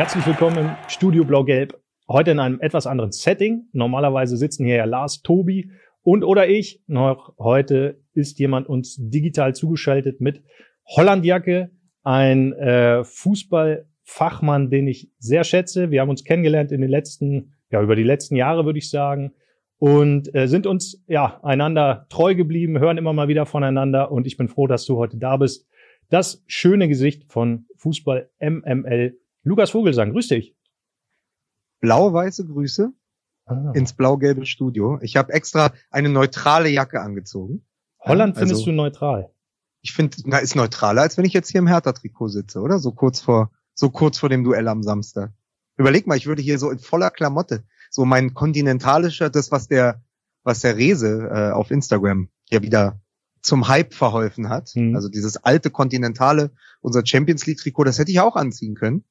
Herzlich willkommen im Studio Blau-Gelb. Heute in einem etwas anderen Setting. Normalerweise sitzen hier ja Lars, Tobi und oder ich. Noch heute ist jemand uns digital zugeschaltet mit Hollandjacke, ein äh, Fußballfachmann, den ich sehr schätze. Wir haben uns kennengelernt in den letzten, ja, über die letzten Jahre, würde ich sagen. Und äh, sind uns ja einander treu geblieben, hören immer mal wieder voneinander und ich bin froh, dass du heute da bist. Das schöne Gesicht von Fußball MML Lukas Vogelsang, grüß dich. Blau-weiße Grüße ah. ins blau-gelbe Studio. Ich habe extra eine neutrale Jacke angezogen. Holland also, findest du neutral? Ich finde, na, ist neutraler, als wenn ich jetzt hier im Hertha-Trikot sitze, oder? So kurz vor, so kurz vor dem Duell am Samstag. Überleg mal, ich würde hier so in voller Klamotte, so mein kontinentalischer, das, was der, was der Rese äh, auf Instagram ja wieder zum Hype verholfen hat. Mhm. Also dieses alte Kontinentale, unser Champions League Trikot, das hätte ich auch anziehen können.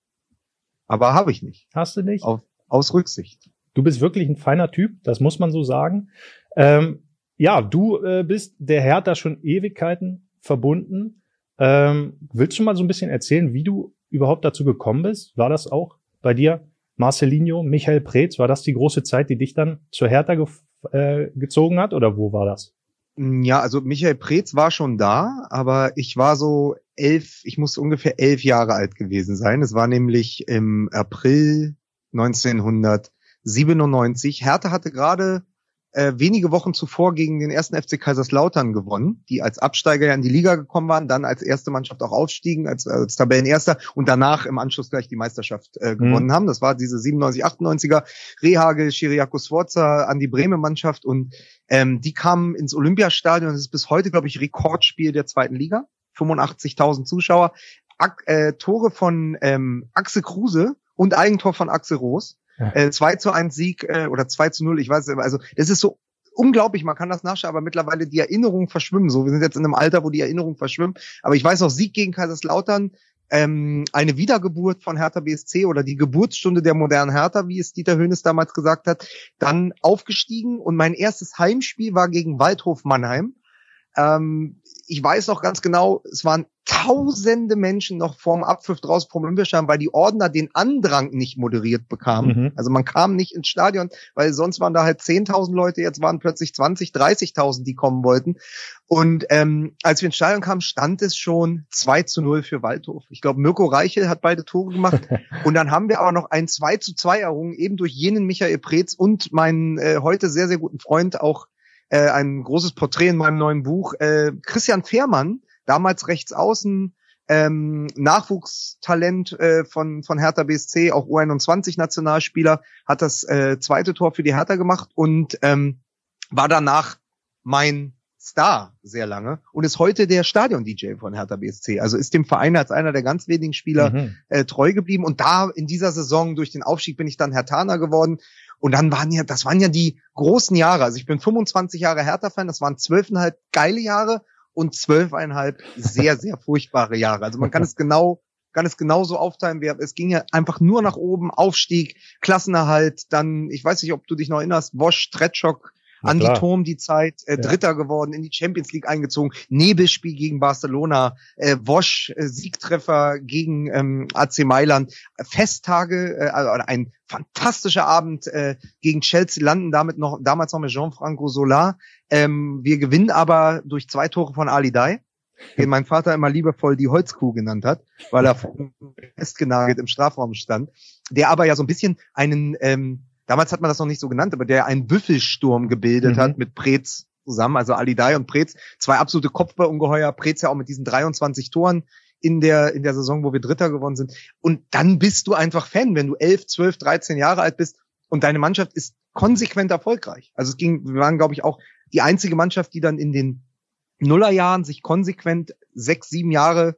Aber habe ich nicht. Hast du nicht? Auf, aus Rücksicht. Du bist wirklich ein feiner Typ, das muss man so sagen. Ähm, ja, du äh, bist der Hertha schon Ewigkeiten verbunden. Ähm, willst du mal so ein bisschen erzählen, wie du überhaupt dazu gekommen bist? War das auch bei dir Marcelinho, Michael Preetz? War das die große Zeit, die dich dann zur Hertha ge äh, gezogen hat oder wo war das? Ja, also Michael Preetz war schon da, aber ich war so elf, ich muss ungefähr elf Jahre alt gewesen sein. Es war nämlich im April 1997. Hertha hatte gerade äh, wenige Wochen zuvor gegen den ersten FC Kaiserslautern gewonnen, die als Absteiger ja in die Liga gekommen waren, dann als erste Mannschaft auch aufstiegen, als, als Tabellenerster und danach im Anschluss gleich die Meisterschaft äh, gewonnen mhm. haben. Das war diese 97, 98er Rehagel, Chiriaco Sforza an die Bremen Mannschaft und ähm, die kamen ins Olympiastadion. Das ist bis heute, glaube ich, Rekordspiel der zweiten Liga. 85.000 Zuschauer. Ak äh, Tore von ähm, Axel Kruse und Eigentor von Axel Roos. Ja. Äh, 2 zu 1 Sieg äh, oder 2 zu 0, ich weiß nicht, also das ist so unglaublich, man kann das nachschauen, aber mittlerweile die Erinnerungen verschwimmen so. Wir sind jetzt in einem Alter, wo die Erinnerungen verschwimmen. Aber ich weiß noch, Sieg gegen Kaiserslautern, ähm, eine Wiedergeburt von Hertha BSC oder die Geburtsstunde der modernen Hertha, wie es Dieter Höhnes damals gesagt hat, dann aufgestiegen und mein erstes Heimspiel war gegen Waldhof Mannheim. Ähm, ich weiß noch ganz genau, es waren tausende Menschen noch vorm Abpfiff draußen vom Olympiastadion, weil die Ordner den Andrang nicht moderiert bekamen. Mhm. Also man kam nicht ins Stadion, weil sonst waren da halt 10.000 Leute, jetzt waren plötzlich 20, 30.000, die kommen wollten. Und ähm, als wir ins Stadion kamen, stand es schon 2 zu 0 für Waldhof. Ich glaube, Mirko Reichel hat beide Tore gemacht. und dann haben wir aber noch ein 2 zu 2 errungen, eben durch jenen Michael Preetz und meinen äh, heute sehr, sehr guten Freund auch äh, ein großes Porträt in meinem neuen Buch. Äh, Christian Fehrmann, damals rechts außen, ähm, Nachwuchstalent äh, von, von Hertha BSC, auch U21-Nationalspieler, hat das äh, zweite Tor für die Hertha gemacht und ähm, war danach mein Star sehr lange und ist heute der Stadion-DJ von Hertha BSC. Also ist dem Verein als einer der ganz wenigen Spieler mhm. äh, treu geblieben. Und da in dieser Saison durch den Aufstieg bin ich dann Hertaner geworden und dann waren ja, das waren ja die großen Jahre. Also ich bin 25 Jahre Hertha-Fan, das waren zwölfeinhalb geile Jahre und zwölfeinhalb sehr, sehr furchtbare Jahre. Also man kann es genau, kann es genauso aufteilen. Es ging ja einfach nur nach oben, Aufstieg, Klassenerhalt, dann, ich weiß nicht, ob du dich noch erinnerst, Wosch, Tretschok, Andi Turm die Zeit, äh, Dritter ja. geworden, in die Champions League eingezogen, Nebelspiel gegen Barcelona, äh, Wosch, äh, Siegtreffer gegen ähm, AC Mailand, Festtage, äh, also ein fantastischer Abend äh, gegen Chelsea landen, damit noch damals noch mit Jean-Franco Solar. Ähm, wir gewinnen aber durch zwei Tore von Ali Dai den mein Vater immer liebevoll die Holzkuh genannt hat, weil er festgenagelt im Strafraum stand, der aber ja so ein bisschen einen ähm, damals hat man das noch nicht so genannt, aber der einen Büffelsturm gebildet mhm. hat mit Preetz zusammen, also Alidai und Preetz, zwei absolute Kopfballungeheuer, Preetz ja auch mit diesen 23 Toren in der, in der Saison, wo wir Dritter geworden sind. Und dann bist du einfach Fan, wenn du 11, 12, 13 Jahre alt bist und deine Mannschaft ist konsequent erfolgreich. Also es ging, wir waren, glaube ich, auch die einzige Mannschaft, die dann in den Nullerjahren sich konsequent sechs, sieben Jahre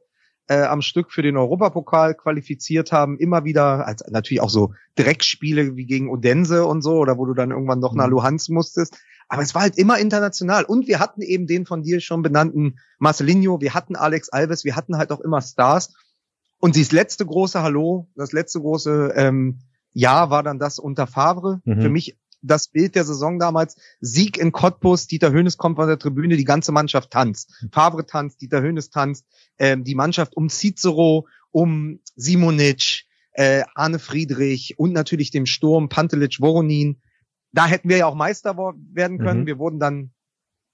äh, am Stück für den Europapokal qualifiziert haben, immer wieder, als natürlich auch so Dreckspiele wie gegen Odense und so, oder wo du dann irgendwann noch nach mhm. Luhansk musstest. Aber es war halt immer international. Und wir hatten eben den von dir schon benannten Marcelinho, wir hatten Alex Alves, wir hatten halt auch immer Stars. Und dieses letzte große Hallo, das letzte große ähm, Jahr war dann das unter Favre. Mhm. Für mich das Bild der Saison damals. Sieg in Cottbus, Dieter Höhnes kommt von der Tribüne, die ganze Mannschaft tanzt. Favre tanzt, Dieter Höhnes tanzt, ähm, die Mannschaft um Cicero, um Simonic, äh, Arne Friedrich und natürlich dem Sturm, Pantelic, Voronin. Da hätten wir ja auch Meister werden können. Mhm. Wir wurden dann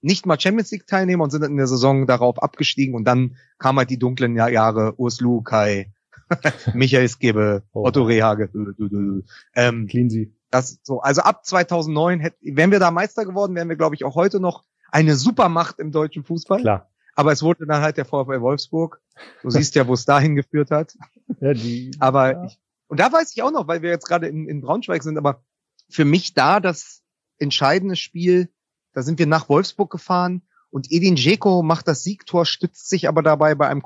nicht mal Champions League Teilnehmer und sind in der Saison darauf abgestiegen und dann kamen halt die dunklen Jahre Urs Lukai, Michael Skibbe, oh. Otto Rehage, ähm, Cleansy. Das so, also ab 2009 hätt, wären wir da Meister geworden, wären wir glaube ich auch heute noch eine Supermacht im deutschen Fußball. Klar. Aber es wurde dann halt der VfL Wolfsburg. Du siehst ja, wo es dahin geführt hat. Ja, die, aber ja. Ich, und da weiß ich auch noch, weil wir jetzt gerade in, in Braunschweig sind, aber für mich da das entscheidende Spiel, da sind wir nach Wolfsburg gefahren und Edin Dzeko macht das Siegtor, stützt sich aber dabei bei einem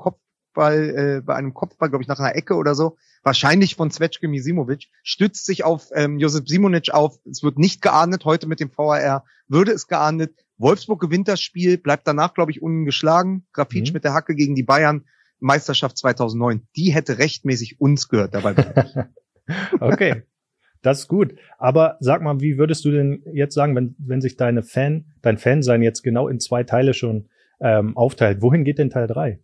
Kopfball, äh, bei einem Kopfball, glaube ich, nach einer Ecke oder so, wahrscheinlich von Zvetschke Misimovic, stützt sich auf ähm, Josip Simonic auf. Es wird nicht geahndet, heute mit dem VAR würde es geahndet. Wolfsburg gewinnt das Spiel, bleibt danach, glaube ich, ungeschlagen. Grafitsch mhm. mit der Hacke gegen die Bayern, Meisterschaft 2009. Die hätte rechtmäßig uns gehört dabei. okay. Das ist gut. Aber sag mal, wie würdest du denn jetzt sagen, wenn, wenn sich deine Fan, dein Fansein jetzt genau in zwei Teile schon ähm, aufteilt, wohin geht denn Teil drei?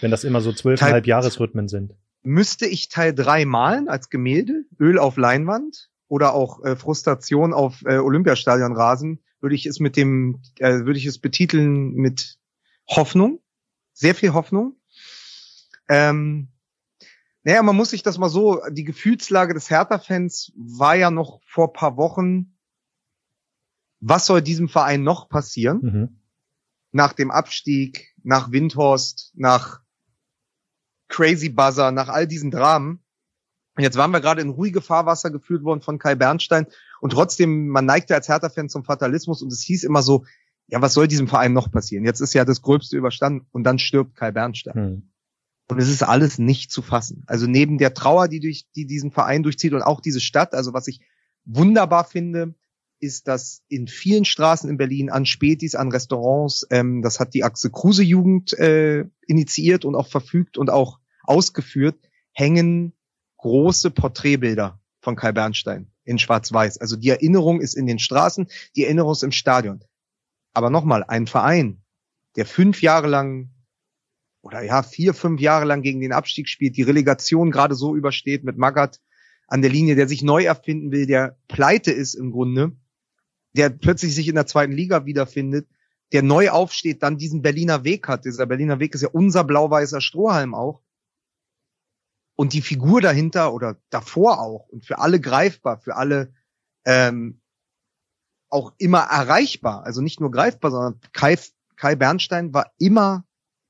Wenn das immer so zwölfeinhalb Jahresrhythmen sind. Müsste ich Teil drei malen als Gemälde, Öl auf Leinwand oder auch äh, Frustration auf äh, Olympiastadionrasen, würde ich es mit dem, äh, würde ich es betiteln mit Hoffnung, sehr viel Hoffnung. Ähm, naja, man muss sich das mal so, die Gefühlslage des Hertha-Fans war ja noch vor paar Wochen, was soll diesem Verein noch passieren? Mhm. Nach dem Abstieg, nach Windhorst, nach Crazy Buzzer, nach all diesen Dramen. Und jetzt waren wir gerade in ruhige Fahrwasser geführt worden von Kai Bernstein und trotzdem, man neigte als Hertha-Fan zum Fatalismus und es hieß immer so, ja, was soll diesem Verein noch passieren? Jetzt ist ja das Gröbste überstanden und dann stirbt Kai Bernstein. Hm. Und es ist alles nicht zu fassen. Also neben der Trauer, die durch, die diesen Verein durchzieht und auch diese Stadt, also was ich wunderbar finde, ist, dass in vielen Straßen in Berlin an Spätis, an Restaurants, ähm, das hat die Axel Kruse Jugend äh, initiiert und auch verfügt und auch ausgeführt, hängen große Porträtbilder von Kai Bernstein in Schwarz-Weiß. Also die Erinnerung ist in den Straßen, die Erinnerung ist im Stadion. Aber nochmal, ein Verein, der fünf Jahre lang oder ja, vier, fünf Jahre lang gegen den Abstieg spielt, die Relegation gerade so übersteht mit Magath an der Linie, der sich neu erfinden will, der pleite ist im Grunde, der plötzlich sich in der zweiten Liga wiederfindet, der neu aufsteht, dann diesen Berliner Weg hat. Dieser Berliner Weg ist ja unser blau-weißer Strohhalm auch. Und die Figur dahinter oder davor auch und für alle greifbar, für alle ähm, auch immer erreichbar. Also nicht nur greifbar, sondern Kai, Kai Bernstein war immer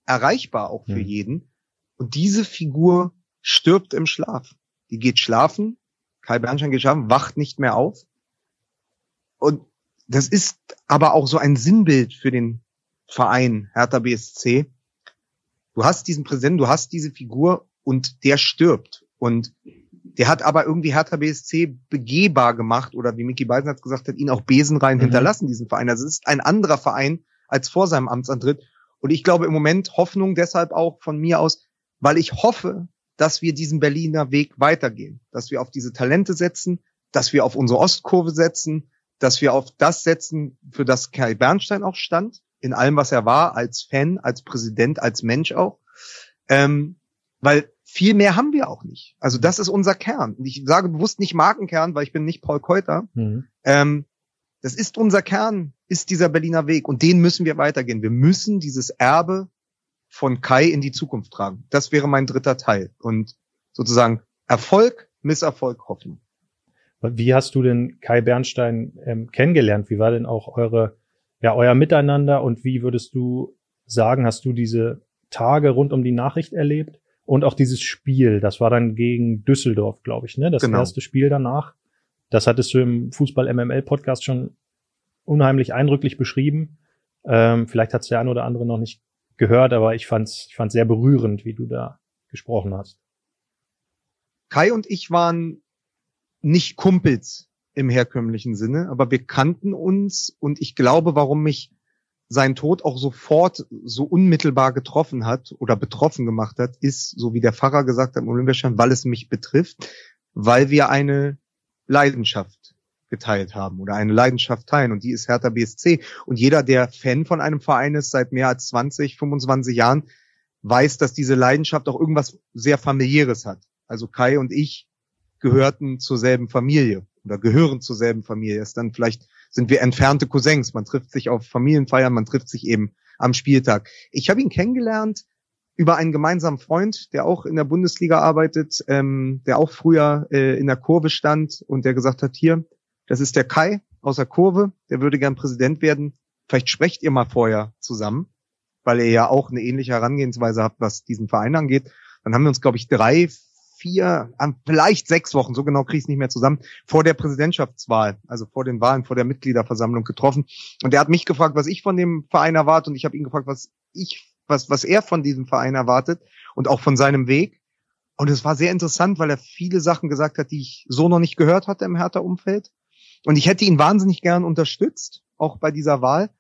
erreichbar auch für mhm. jeden. Und diese Figur stirbt im Schlaf. Die geht schlafen. Kai Bernstein geht schlafen, wacht nicht mehr auf. Und das ist aber auch so ein Sinnbild für den Verein Hertha BSC. Du hast diesen Präsent, du hast diese Figur und der stirbt. Und der hat aber irgendwie Hertha BSC begehbar gemacht oder wie Micky Beisenherz gesagt hat, ihn auch besenrein mhm. hinterlassen, diesen Verein. Also es ist ein anderer Verein als vor seinem Amtsantritt. Und ich glaube im Moment Hoffnung deshalb auch von mir aus, weil ich hoffe, dass wir diesen Berliner Weg weitergehen, dass wir auf diese Talente setzen, dass wir auf unsere Ostkurve setzen, dass wir auf das setzen, für das Kai Bernstein auch stand, in allem, was er war, als Fan, als Präsident, als Mensch auch. Ähm, weil viel mehr haben wir auch nicht. Also das ist unser Kern. Und ich sage bewusst nicht Markenkern, weil ich bin nicht Paul Keuter. Mhm. Ähm, das ist unser Kern, ist dieser Berliner Weg. Und den müssen wir weitergehen. Wir müssen dieses Erbe von Kai in die Zukunft tragen. Das wäre mein dritter Teil. Und sozusagen Erfolg, Misserfolg, Hoffnung. Wie hast du denn Kai Bernstein ähm, kennengelernt? Wie war denn auch eure, ja, euer Miteinander? Und wie würdest du sagen, hast du diese Tage rund um die Nachricht erlebt? Und auch dieses Spiel, das war dann gegen Düsseldorf, glaube ich, ne? Das genau. erste Spiel danach. Das hattest du im Fußball MML Podcast schon unheimlich eindrücklich beschrieben. Ähm, vielleicht hat es der eine oder andere noch nicht gehört, aber ich fand's, ich fand's sehr berührend, wie du da gesprochen hast. Kai und ich waren nicht Kumpels im herkömmlichen Sinne, aber wir kannten uns und ich glaube, warum mich sein Tod auch sofort so unmittelbar getroffen hat oder betroffen gemacht hat, ist, so wie der Pfarrer gesagt hat im Olympiaschein, weil es mich betrifft, weil wir eine Leidenschaft geteilt haben oder eine Leidenschaft teilen und die ist Hertha BSC. Und jeder, der Fan von einem Verein ist seit mehr als 20, 25 Jahren, weiß, dass diese Leidenschaft auch irgendwas sehr familiäres hat. Also Kai und ich gehörten zur selben Familie oder gehören zur selben Familie. Ist dann vielleicht sind wir entfernte Cousins. Man trifft sich auf Familienfeiern, man trifft sich eben am Spieltag. Ich habe ihn kennengelernt über einen gemeinsamen Freund, der auch in der Bundesliga arbeitet, ähm, der auch früher äh, in der Kurve stand und der gesagt hat, hier, das ist der Kai aus der Kurve, der würde gern Präsident werden. Vielleicht sprecht ihr mal vorher zusammen, weil ihr ja auch eine ähnliche Herangehensweise habt, was diesen Verein angeht. Dann haben wir uns, glaube ich, drei, vier, vielleicht sechs Wochen, so genau kriege ich es nicht mehr zusammen, vor der Präsidentschaftswahl, also vor den Wahlen, vor der Mitgliederversammlung getroffen. Und er hat mich gefragt, was ich von dem Verein erwarte und ich habe ihn gefragt, was ich, was, was er von diesem Verein erwartet und auch von seinem Weg. Und es war sehr interessant, weil er viele Sachen gesagt hat, die ich so noch nicht gehört hatte im Hertha-Umfeld. Und ich hätte ihn wahnsinnig gern unterstützt, auch bei dieser Wahl.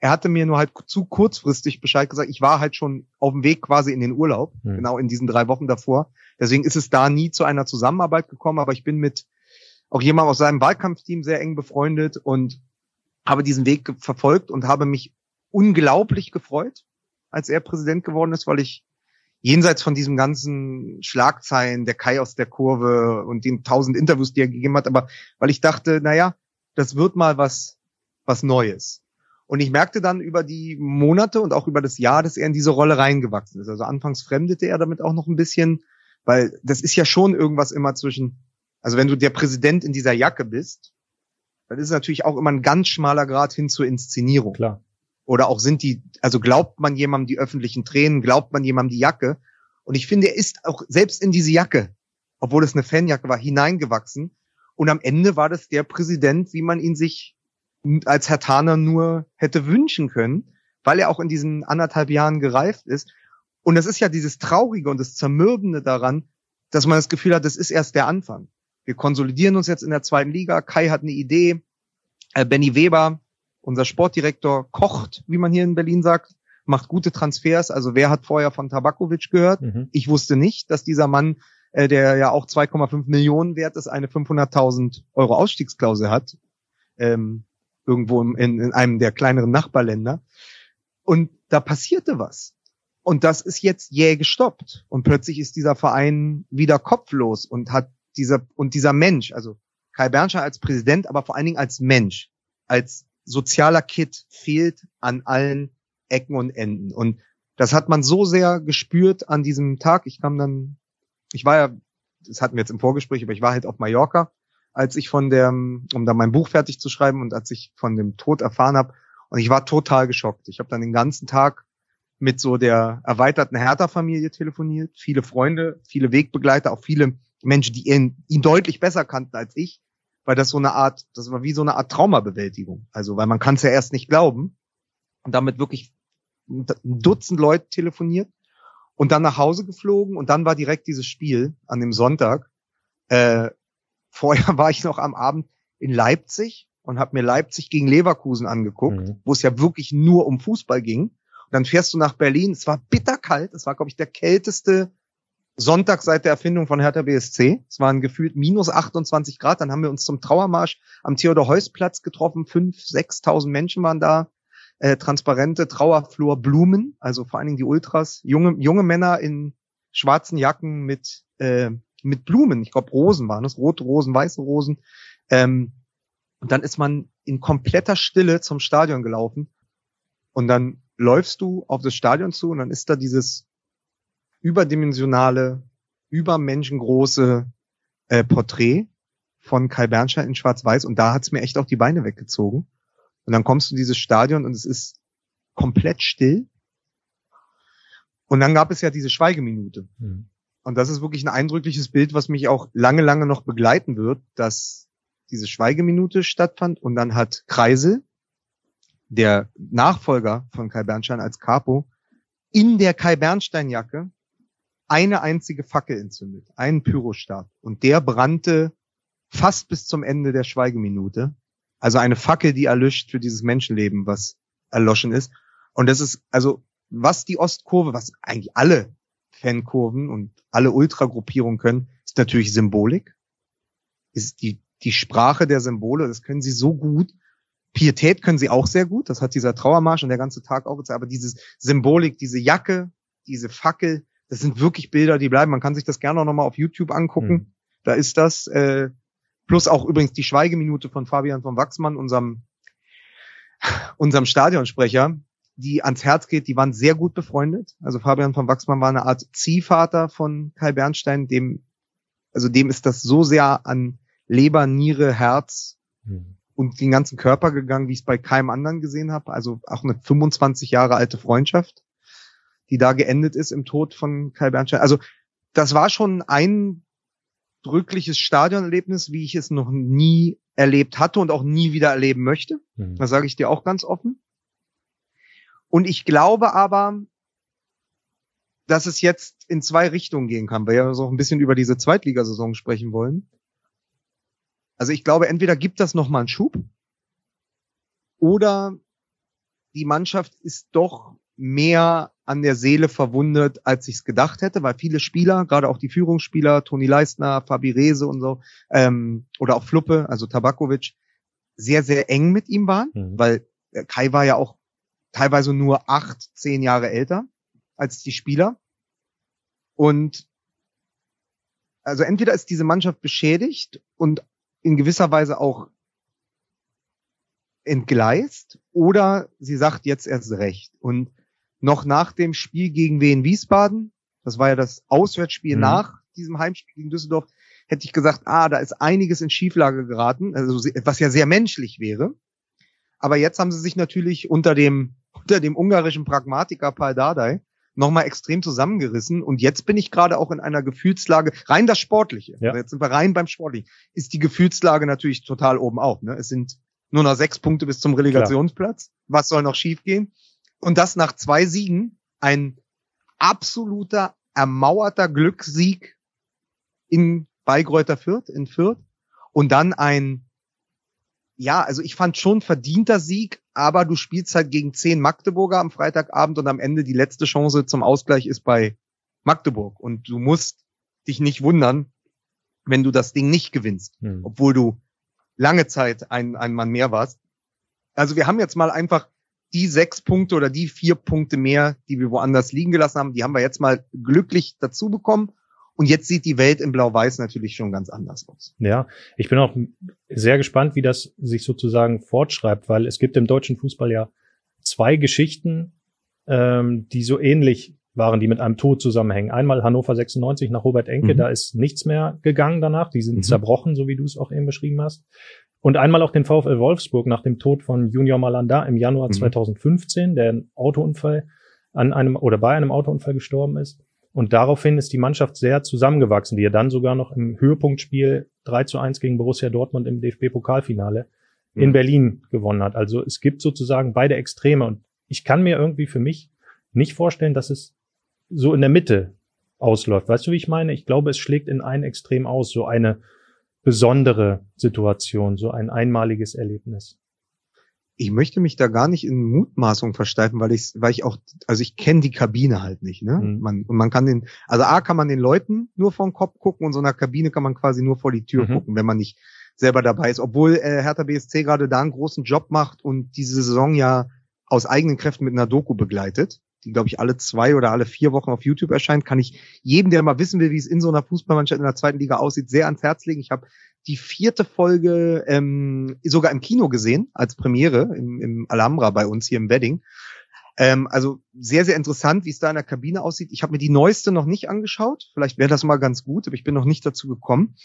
Er hatte mir nur halt zu kurzfristig Bescheid gesagt. Ich war halt schon auf dem Weg quasi in den Urlaub, mhm. genau in diesen drei Wochen davor. Deswegen ist es da nie zu einer Zusammenarbeit gekommen, aber ich bin mit auch jemandem aus seinem Wahlkampfteam sehr eng befreundet und habe diesen Weg verfolgt und habe mich unglaublich gefreut, als er Präsident geworden ist, weil ich jenseits von diesem ganzen Schlagzeilen, der Kai aus der Kurve und den tausend Interviews, die er gegeben hat, aber weil ich dachte, naja, das wird mal was, was Neues. Und ich merkte dann über die Monate und auch über das Jahr, dass er in diese Rolle reingewachsen ist. Also anfangs fremdete er damit auch noch ein bisschen, weil das ist ja schon irgendwas immer zwischen, also wenn du der Präsident in dieser Jacke bist, dann ist es natürlich auch immer ein ganz schmaler Grad hin zur Inszenierung. Klar. Oder auch sind die, also glaubt man jemandem die öffentlichen Tränen, glaubt man jemandem die Jacke. Und ich finde, er ist auch selbst in diese Jacke, obwohl es eine Fanjacke war, hineingewachsen. Und am Ende war das der Präsident, wie man ihn sich als Herr Taner nur hätte wünschen können, weil er auch in diesen anderthalb Jahren gereift ist. Und das ist ja dieses Traurige und das Zermürbende daran, dass man das Gefühl hat, das ist erst der Anfang. Wir konsolidieren uns jetzt in der zweiten Liga. Kai hat eine Idee. Äh, Benny Weber, unser Sportdirektor, kocht, wie man hier in Berlin sagt, macht gute Transfers. Also wer hat vorher von Tabakovic gehört? Mhm. Ich wusste nicht, dass dieser Mann, äh, der ja auch 2,5 Millionen wert ist, eine 500.000 Euro Ausstiegsklausel hat. Ähm, irgendwo in, in einem der kleineren Nachbarländer. Und da passierte was. Und das ist jetzt jäh gestoppt. Und plötzlich ist dieser Verein wieder kopflos und hat dieser, und dieser Mensch, also Kai Bernstein als Präsident, aber vor allen Dingen als Mensch, als sozialer Kit fehlt an allen Ecken und Enden. Und das hat man so sehr gespürt an diesem Tag. Ich kam dann, ich war ja, das hatten wir jetzt im Vorgespräch, aber ich war halt auf Mallorca, als ich von der, um da mein Buch fertig zu schreiben und als ich von dem Tod erfahren habe. Und ich war total geschockt. Ich habe dann den ganzen Tag mit so der erweiterten Hertha-Familie telefoniert, viele Freunde, viele Wegbegleiter, auch viele Menschen, die ihn, ihn deutlich besser kannten als ich, weil das so eine Art, das war wie so eine Art Traumabewältigung. Also, weil man kann es ja erst nicht glauben und damit wirklich ein Dutzend Leute telefoniert und dann nach Hause geflogen und dann war direkt dieses Spiel an dem Sonntag. Äh, vorher war ich noch am Abend in Leipzig und habe mir Leipzig gegen Leverkusen angeguckt, mhm. wo es ja wirklich nur um Fußball ging. Und dann fährst du nach Berlin. Es war bitterkalt. Es war, glaube ich, der kälteste Sonntag seit der Erfindung von Hertha BSC. Es waren gefühlt minus 28 Grad. Dann haben wir uns zum Trauermarsch am Theodor-Heuss-Platz getroffen. Fünf, sechstausend Menschen waren da. Äh, transparente Trauerflur Blumen, also vor allen Dingen die Ultras, junge, junge Männer in schwarzen Jacken mit, äh, mit Blumen. Ich glaube, Rosen waren es, rote Rosen, weiße Rosen. Ähm, und dann ist man in kompletter Stille zum Stadion gelaufen. Und dann läufst du auf das Stadion zu und dann ist da dieses überdimensionale, übermenschengroße äh, Porträt von Kai Bernstein in Schwarz-Weiß und da hat's mir echt auch die Beine weggezogen. Und dann kommst du in dieses Stadion und es ist komplett still. Und dann gab es ja diese Schweigeminute. Mhm. Und das ist wirklich ein eindrückliches Bild, was mich auch lange, lange noch begleiten wird, dass diese Schweigeminute stattfand und dann hat Kreisel, der Nachfolger von Kai Bernstein als Capo, in der Kai Bernstein Jacke eine einzige Fackel entzündet, einen Pyrostab. Und der brannte fast bis zum Ende der Schweigeminute. Also eine Fackel, die erlöscht für dieses Menschenleben, was erloschen ist. Und das ist, also, was die Ostkurve, was eigentlich alle Fankurven und alle Ultragruppierungen können, ist natürlich Symbolik. Ist die, die Sprache der Symbole, das können sie so gut. Pietät können sie auch sehr gut, das hat dieser Trauermarsch und der ganze Tag auch gezeigt, aber diese Symbolik, diese Jacke, diese Fackel, Das sind wirklich Bilder, die bleiben. Man kann sich das gerne auch nochmal auf YouTube angucken. Mhm. Da ist das. Äh, plus auch übrigens die Schweigeminute von Fabian von Wachsmann, unserem, unserem Stadionsprecher, die ans Herz geht. Die waren sehr gut befreundet. Also Fabian von Wachsmann war eine Art Ziehvater von Kai Bernstein, dem, also dem ist das so sehr an Leber, Niere, Herz mhm. und den ganzen Körper gegangen, wie ich es bei keinem anderen gesehen habe. Also auch eine 25 Jahre alte Freundschaft, die da geendet ist im Tod von Kai Bernstein. Also das war schon ein drückliches Stadionerlebnis, wie ich es noch nie erlebt hatte und auch nie wieder erleben möchte. Mhm. Das sage ich dir auch ganz offen. Und ich glaube aber, dass es jetzt in zwei Richtungen gehen kann, weil wir ja so ein bisschen über diese Zweitligasaison sprechen wollen. Also ich glaube, entweder gibt das nochmal einen Schub oder die Mannschaft ist doch mehr an der Seele verwundet, als ich es gedacht hätte, weil viele Spieler, gerade auch die Führungsspieler, Toni Leistner, Fabi Rehse und so, ähm, oder auch Fluppe, also Tabakovic, sehr, sehr eng mit ihm waren, mhm. weil äh, Kai war ja auch teilweise nur acht, zehn Jahre älter als die Spieler. Und also entweder ist diese Mannschaft beschädigt und in gewisser Weise auch entgleist oder sie sagt jetzt erst recht. Und noch nach dem Spiel gegen Wien Wiesbaden, das war ja das Auswärtsspiel mhm. nach diesem Heimspiel gegen Düsseldorf, hätte ich gesagt, ah, da ist einiges in Schieflage geraten, also was ja sehr menschlich wäre. Aber jetzt haben sie sich natürlich unter dem unter dem ungarischen Pragmatiker Paul Dardai nochmal extrem zusammengerissen. Und jetzt bin ich gerade auch in einer Gefühlslage, rein das Sportliche, ja. also jetzt sind wir rein beim Sportlichen, ist die Gefühlslage natürlich total oben auf. Ne? Es sind nur noch sechs Punkte bis zum Relegationsplatz. Klar. Was soll noch schiefgehen? Und das nach zwei Siegen, ein absoluter ermauerter Glückssieg in Beigräuter Fürth, in Fürth. Und dann ein ja, also ich fand schon verdienter Sieg, aber du spielst halt gegen zehn Magdeburger am Freitagabend und am Ende die letzte Chance zum Ausgleich ist bei Magdeburg. Und du musst dich nicht wundern, wenn du das Ding nicht gewinnst, hm. obwohl du lange Zeit ein, ein Mann mehr warst. Also wir haben jetzt mal einfach die sechs Punkte oder die vier Punkte mehr, die wir woanders liegen gelassen haben, die haben wir jetzt mal glücklich dazu bekommen und jetzt sieht die Welt in Blau-Weiß natürlich schon ganz anders aus. Ja, ich bin auch sehr gespannt, wie das sich sozusagen fortschreibt, weil es gibt im deutschen Fußball ja zwei Geschichten, ähm, die so ähnlich waren, die mit einem Tod zusammenhängen. Einmal Hannover 96 nach Robert Enke, mhm. da ist nichts mehr gegangen danach, die sind mhm. zerbrochen, so wie du es auch eben beschrieben hast. Und einmal auch den VfL Wolfsburg nach dem Tod von Junior Malanda im Januar mhm. 2015, der ein Autounfall an einem oder bei einem Autounfall gestorben ist. Und daraufhin ist die Mannschaft sehr zusammengewachsen, die ja dann sogar noch im Höhepunktspiel 3 zu 1 gegen Borussia Dortmund im DFB-Pokalfinale mhm. in Berlin gewonnen hat. Also es gibt sozusagen beide Extreme und ich kann mir irgendwie für mich nicht vorstellen, dass es so in der Mitte ausläuft. Weißt du, wie ich meine? Ich glaube, es schlägt in ein Extrem aus, so eine besondere Situation, so ein einmaliges Erlebnis ich möchte mich da gar nicht in Mutmaßung versteifen, weil ich, weil ich auch, also ich kenne die Kabine halt nicht, ne? Mhm. Man, und man kann den, also A kann man den Leuten nur vor den Kopf gucken und so einer Kabine kann man quasi nur vor die Tür mhm. gucken, wenn man nicht selber dabei ist. Obwohl äh, Hertha BSC gerade da einen großen Job macht und diese Saison ja aus eigenen Kräften mit einer Doku begleitet, die, glaube ich, alle zwei oder alle vier Wochen auf YouTube erscheint, kann ich jedem, der mal wissen will, wie es in so einer Fußballmannschaft in der zweiten Liga aussieht, sehr ans Herz legen. Ich habe die vierte Folge ähm, sogar im Kino gesehen, als Premiere im, im Alhambra bei uns hier im Wedding. Ähm, also sehr, sehr interessant, wie es da in der Kabine aussieht. Ich habe mir die neueste noch nicht angeschaut. Vielleicht wäre das mal ganz gut, aber ich bin noch nicht dazu gekommen.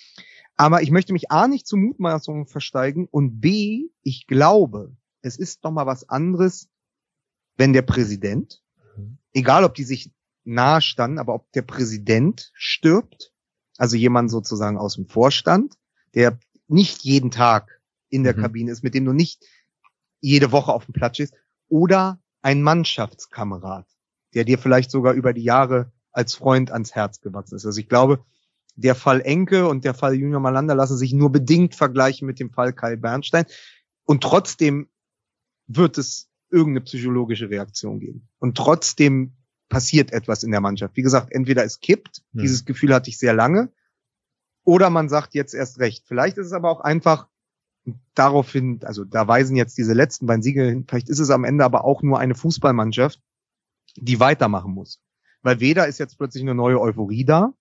Aber ich möchte mich A nicht zu Mutmaßungen versteigen und B, ich glaube, es ist noch mal was anderes, wenn der Präsident, mhm. egal ob die sich nahe standen, aber ob der Präsident stirbt, also jemand sozusagen aus dem Vorstand, der nicht jeden Tag in der mhm. Kabine ist, mit dem du nicht jede Woche auf dem Platz ist, oder ein Mannschaftskamerad, der dir vielleicht sogar über die Jahre als Freund ans Herz gewachsen ist. Also ich glaube, der Fall Enke und der Fall Junior Malanda lassen sich nur bedingt vergleichen mit dem Fall Kai Bernstein. Und trotzdem wird es irgendeine psychologische Reaktion geben. Und trotzdem passiert etwas in der Mannschaft. Wie gesagt, entweder es kippt, hm. dieses Gefühl hatte ich sehr lange, oder man sagt jetzt erst recht. Vielleicht ist es aber auch einfach daraufhin, also da weisen jetzt diese letzten beiden Siege hin, vielleicht ist es am Ende aber auch nur eine Fußballmannschaft, die weitermachen muss. weil weder ist jetzt plötzlich eine neue Euphorie da,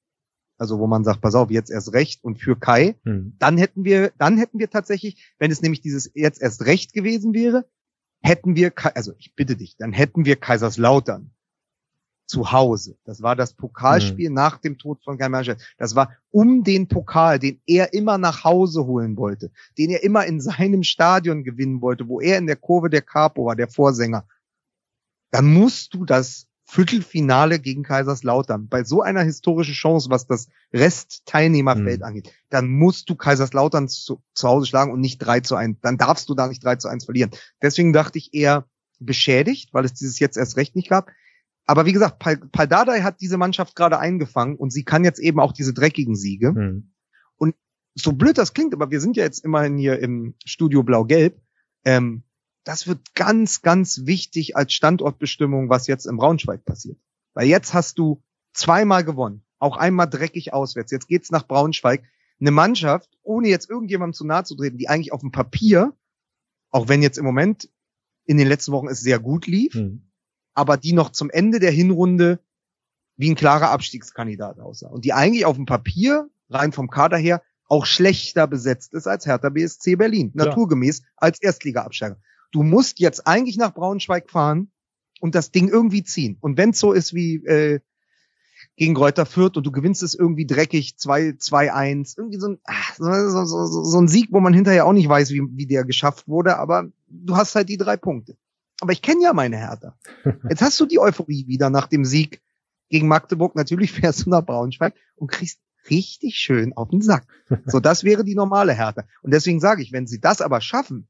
also wo man sagt, pass auf, jetzt erst recht und für Kai, hm. dann hätten wir, dann hätten wir tatsächlich, wenn es nämlich dieses jetzt erst recht gewesen wäre, hätten wir, also ich bitte dich, dann hätten wir Kaiserslautern zu Hause. Das war das Pokalspiel mhm. nach dem Tod von Kai Manchester. Das war um den Pokal, den er immer nach Hause holen wollte, den er immer in seinem Stadion gewinnen wollte, wo er in der Kurve der Capo war, der Vorsänger. Dann musst du das Viertelfinale gegen Kaiserslautern bei so einer historischen Chance, was das Restteilnehmerfeld mhm. angeht, dann musst du Kaiserslautern zu, zu Hause schlagen und nicht 3 zu 1. Dann darfst du da nicht 3 zu 1 verlieren. Deswegen dachte ich eher beschädigt, weil es dieses jetzt erst recht nicht gab. Aber wie gesagt, Pal Paldadei hat diese Mannschaft gerade eingefangen und sie kann jetzt eben auch diese dreckigen Siege. Mhm. Und so blöd das klingt, aber wir sind ja jetzt immerhin hier im Studio Blau-Gelb. Ähm, das wird ganz, ganz wichtig als Standortbestimmung, was jetzt im Braunschweig passiert. Weil jetzt hast du zweimal gewonnen, auch einmal dreckig auswärts. Jetzt geht's nach Braunschweig. Eine Mannschaft, ohne jetzt irgendjemandem zu nahe zu treten, die eigentlich auf dem Papier, auch wenn jetzt im Moment in den letzten Wochen es sehr gut lief, mhm. Aber die noch zum Ende der Hinrunde wie ein klarer Abstiegskandidat aussah. Und die eigentlich auf dem Papier, rein vom Kader her, auch schlechter besetzt ist als Hertha BSC Berlin, Klar. naturgemäß als Erstliga-Absteiger. Du musst jetzt eigentlich nach Braunschweig fahren und das Ding irgendwie ziehen. Und wenn es so ist wie äh, gegen Reuter Fürth und du gewinnst es irgendwie dreckig 2-1, irgendwie so ein, ach, so, so, so, so ein Sieg, wo man hinterher auch nicht weiß, wie, wie der geschafft wurde, aber du hast halt die drei Punkte. Aber ich kenne ja meine Hertha. Jetzt hast du die Euphorie wieder nach dem Sieg gegen Magdeburg. Natürlich fährst du nach Braunschweig und kriegst richtig schön auf den Sack. So, das wäre die normale Hertha. Und deswegen sage ich, wenn sie das aber schaffen,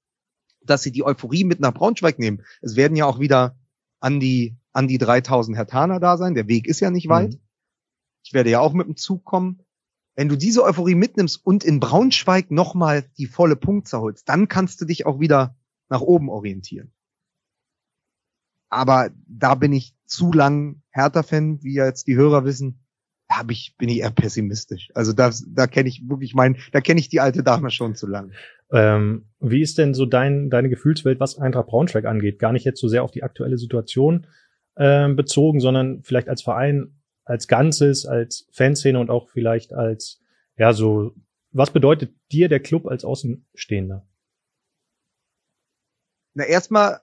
dass sie die Euphorie mit nach Braunschweig nehmen. Es werden ja auch wieder an die, an die 3000 Hertaner da sein. Der Weg ist ja nicht weit. Mhm. Ich werde ja auch mit dem Zug kommen. Wenn du diese Euphorie mitnimmst und in Braunschweig nochmal die volle Punktzahl holst, dann kannst du dich auch wieder nach oben orientieren. Aber da bin ich zu lang Hertha-Fan, wie jetzt die Hörer wissen da ich, bin ich eher pessimistisch. Also da, da kenne ich wirklich mein, da kenne ich die alte Dame schon zu lang. Ähm, wie ist denn so dein, deine Gefühlswelt, was Eintracht Braunschweig angeht? Gar nicht jetzt so sehr auf die aktuelle Situation ähm, bezogen, sondern vielleicht als Verein, als Ganzes, als Fanszene und auch vielleicht als, ja, so, was bedeutet dir der Club als Außenstehender? Na, erstmal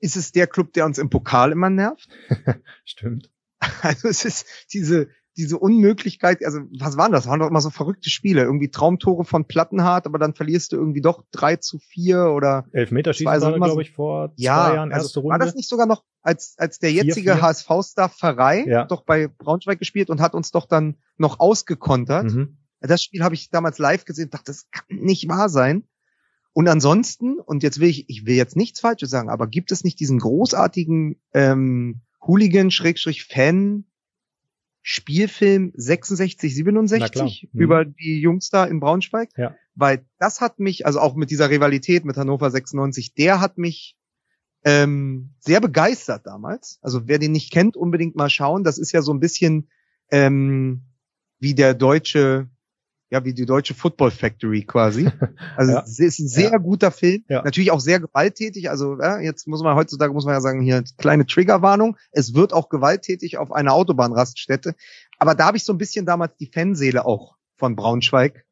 ist es der Club, der uns im Pokal immer nervt. Stimmt. Also es ist diese, diese Unmöglichkeit, also was waren das? Waren doch immer so verrückte Spiele, irgendwie Traumtore von Plattenhardt, aber dann verlierst du irgendwie doch drei zu vier oder Elfmeterschießen war, glaube ich, vor ja, zwei Jahren also erste Runde. War das nicht sogar noch, als, als der jetzige HSV-Star Pfarrei ja. doch bei Braunschweig gespielt und hat uns doch dann noch ausgekontert? Mhm. Das Spiel habe ich damals live gesehen, dachte, das kann nicht wahr sein. Und ansonsten, und jetzt will ich, ich will jetzt nichts Falsches sagen, aber gibt es nicht diesen großartigen ähm, Hooligan-Fan Spielfilm 66, 67 mhm. über die Jungs da in Braunschweig. Ja. Weil das hat mich, also auch mit dieser Rivalität mit Hannover 96, der hat mich ähm, sehr begeistert damals. Also wer den nicht kennt, unbedingt mal schauen. Das ist ja so ein bisschen ähm, wie der deutsche ja, wie die deutsche Football Factory quasi. Also ja. es ist ein sehr ja. guter Film, ja. natürlich auch sehr gewalttätig. Also ja, jetzt muss man heutzutage muss man ja sagen, hier kleine Triggerwarnung. Es wird auch gewalttätig auf einer Autobahnraststätte. Aber da habe ich so ein bisschen damals die Fanseele auch von Braunschweig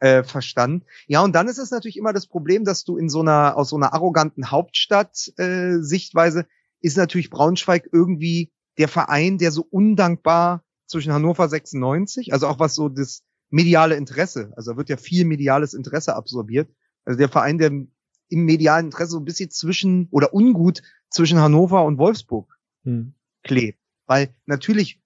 äh, verstanden. Ja, und dann ist es natürlich immer das Problem, dass du in so einer aus so einer arroganten Hauptstadt äh, Sichtweise ist natürlich Braunschweig irgendwie der Verein, der so undankbar zwischen Hannover 96, also auch was so das mediale Interesse. Also da wird ja viel mediales Interesse absorbiert. Also der Verein, der im medialen Interesse so ein bisschen zwischen oder ungut zwischen Hannover und Wolfsburg hm. klebt. Weil natürlich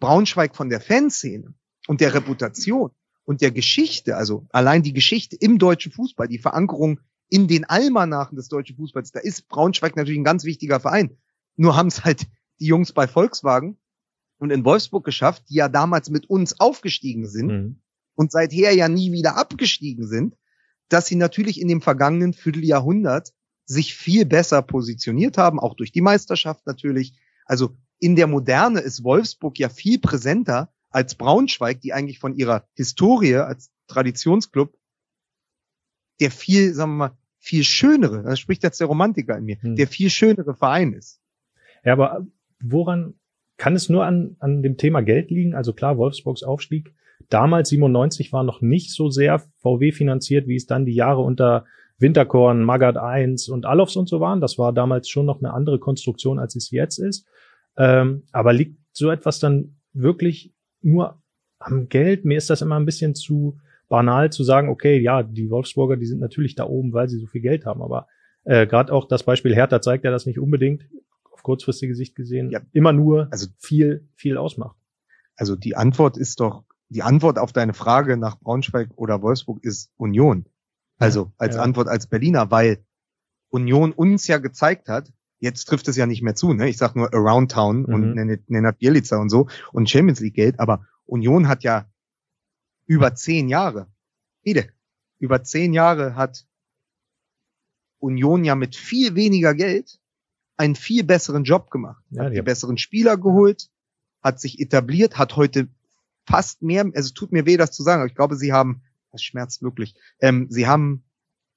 Braunschweig von der Fanszene und der Reputation und der Geschichte, also allein die Geschichte im deutschen Fußball, die Verankerung in den Almanachen des deutschen Fußballs, da ist Braunschweig natürlich ein ganz wichtiger Verein. Nur haben es halt die Jungs bei Volkswagen und in Wolfsburg geschafft, die ja damals mit uns aufgestiegen sind, mhm und seither ja nie wieder abgestiegen sind, dass sie natürlich in dem vergangenen Vierteljahrhundert sich viel besser positioniert haben, auch durch die Meisterschaft natürlich. Also in der Moderne ist Wolfsburg ja viel präsenter als Braunschweig, die eigentlich von ihrer Historie als Traditionsclub der viel, sagen wir mal, viel schönere, das spricht jetzt der Romantiker in mir, hm. der viel schönere Verein ist. Ja, aber woran kann es nur an, an dem Thema Geld liegen. Also klar, Wolfsburgs Aufstieg. Damals 97 war noch nicht so sehr VW finanziert, wie es dann die Jahre unter Winterkorn, Magat 1 und Alofs und so waren. Das war damals schon noch eine andere Konstruktion, als es jetzt ist. Ähm, aber liegt so etwas dann wirklich nur am Geld? Mir ist das immer ein bisschen zu banal zu sagen, okay, ja, die Wolfsburger, die sind natürlich da oben, weil sie so viel Geld haben. Aber äh, gerade auch das Beispiel Hertha zeigt ja das nicht unbedingt auf kurzfristige Sicht gesehen ja. immer nur also, viel, viel ausmacht. Also die Antwort ist doch, die Antwort auf deine Frage nach Braunschweig oder Wolfsburg ist Union. Also als ja. Antwort als Berliner, weil Union uns ja gezeigt hat, jetzt trifft es ja nicht mehr zu, ne? Ich sag nur Around Town mhm. und Nenad Bielica und so und Champions League Geld, aber Union hat ja über zehn Jahre, viele, über zehn Jahre hat Union ja mit viel weniger Geld einen viel besseren Job gemacht. Ja, hat die besseren Spieler geholt, hat sich etabliert, hat heute fast mehr, also es tut mir weh, das zu sagen, aber ich glaube, sie haben, das schmerzt wirklich, ähm, sie haben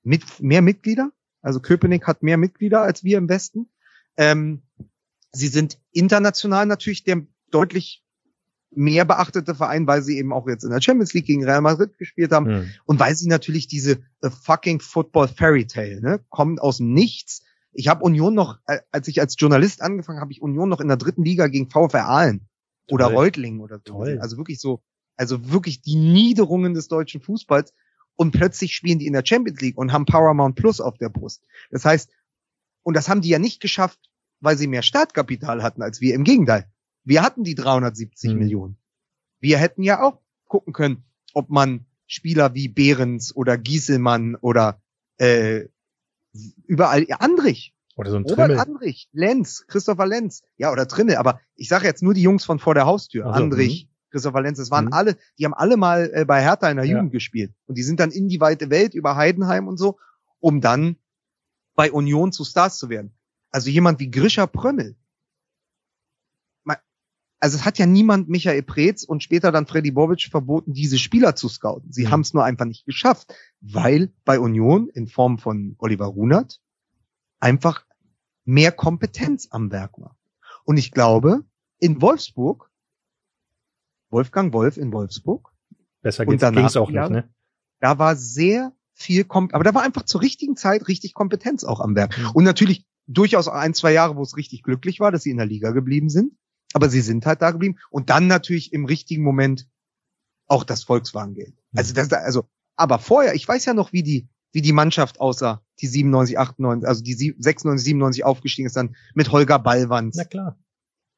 mit, mehr Mitglieder, also Köpenick hat mehr Mitglieder als wir im Westen. Ähm, sie sind international natürlich der deutlich mehr beachtete Verein, weil sie eben auch jetzt in der Champions League gegen Real Madrid gespielt haben hm. und weil sie natürlich diese uh, fucking Football Fairy Tale, ne, kommen aus dem Nichts, ich habe Union noch, äh, als ich als Journalist angefangen habe, ich Union noch in der dritten Liga gegen VfR Aalen oder Reutlingen oder so. Toll. Also wirklich so, also wirklich die Niederungen des deutschen Fußballs und plötzlich spielen die in der Champions League und haben Paramount Plus auf der Brust. Das heißt, und das haben die ja nicht geschafft, weil sie mehr Startkapital hatten als wir. Im Gegenteil. Wir hatten die 370 hm. Millionen. Wir hätten ja auch gucken können, ob man Spieler wie Behrens oder Gieselmann oder äh, überall Andrich. Oder so ein Robert Trimmel. Andrich, Lenz, Christopher Lenz. Ja, oder Trimmel. Aber ich sage jetzt nur die Jungs von vor der Haustür. Also, Andrich, mh. Christopher Lenz. Das waren mhm. alle, die haben alle mal äh, bei Hertha in der ja. Jugend gespielt. Und die sind dann in die weite Welt über Heidenheim und so, um dann bei Union zu Stars zu werden. Also jemand wie Grisha Prömmel. Also es hat ja niemand Michael Preetz und später dann Freddy Bobic verboten, diese Spieler zu scouten. Sie mhm. haben es nur einfach nicht geschafft, weil bei Union in Form von Oliver Runert einfach mehr Kompetenz am Werk war. Und ich glaube, in Wolfsburg, Wolfgang Wolf in Wolfsburg, besser und danach auch nicht, ne? Da war sehr viel, Kom aber da war einfach zur richtigen Zeit richtig Kompetenz auch am Werk. Mhm. Und natürlich durchaus ein, zwei Jahre, wo es richtig glücklich war, dass sie in der Liga geblieben sind. Aber sie sind halt da geblieben. Und dann natürlich im richtigen Moment auch das Volkswagengeld. Also das, also, aber vorher, ich weiß ja noch, wie die, wie die Mannschaft aussah, die 97, 98, also die 96, 97 aufgestiegen ist dann mit Holger Ballwanz. Na klar.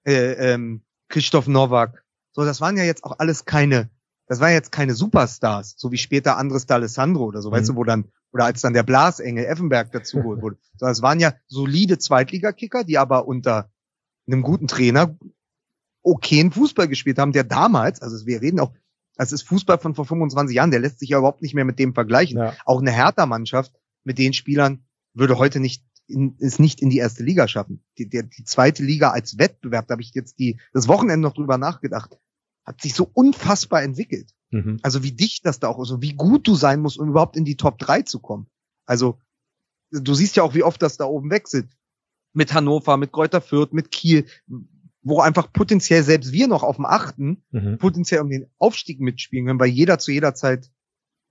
Äh, ähm, Christoph Nowak. So, das waren ja jetzt auch alles keine, das waren jetzt keine Superstars, so wie später Andres D'Alessandro oder so, mhm. weißt du, wo dann, oder als dann der Blasengel Effenberg dazu wurde. So, das waren ja solide Zweitligakicker, die aber unter einem guten Trainer okayen Fußball gespielt haben, der damals, also wir reden auch, das ist Fußball von vor 25 Jahren, der lässt sich ja überhaupt nicht mehr mit dem vergleichen. Ja. Auch eine Hertha-Mannschaft mit den Spielern würde heute nicht in, es nicht in die erste Liga schaffen. Die, der, die zweite Liga als Wettbewerb, da habe ich jetzt die, das Wochenende noch drüber nachgedacht, hat sich so unfassbar entwickelt. Mhm. Also wie dicht das da auch ist und wie gut du sein musst, um überhaupt in die Top 3 zu kommen. Also du siehst ja auch, wie oft das da oben wechselt. Mit Hannover, mit Kräuter Fürth, mit Kiel wo einfach potenziell selbst wir noch auf dem achten, mhm. potenziell um den Aufstieg mitspielen können, weil jeder zu jeder Zeit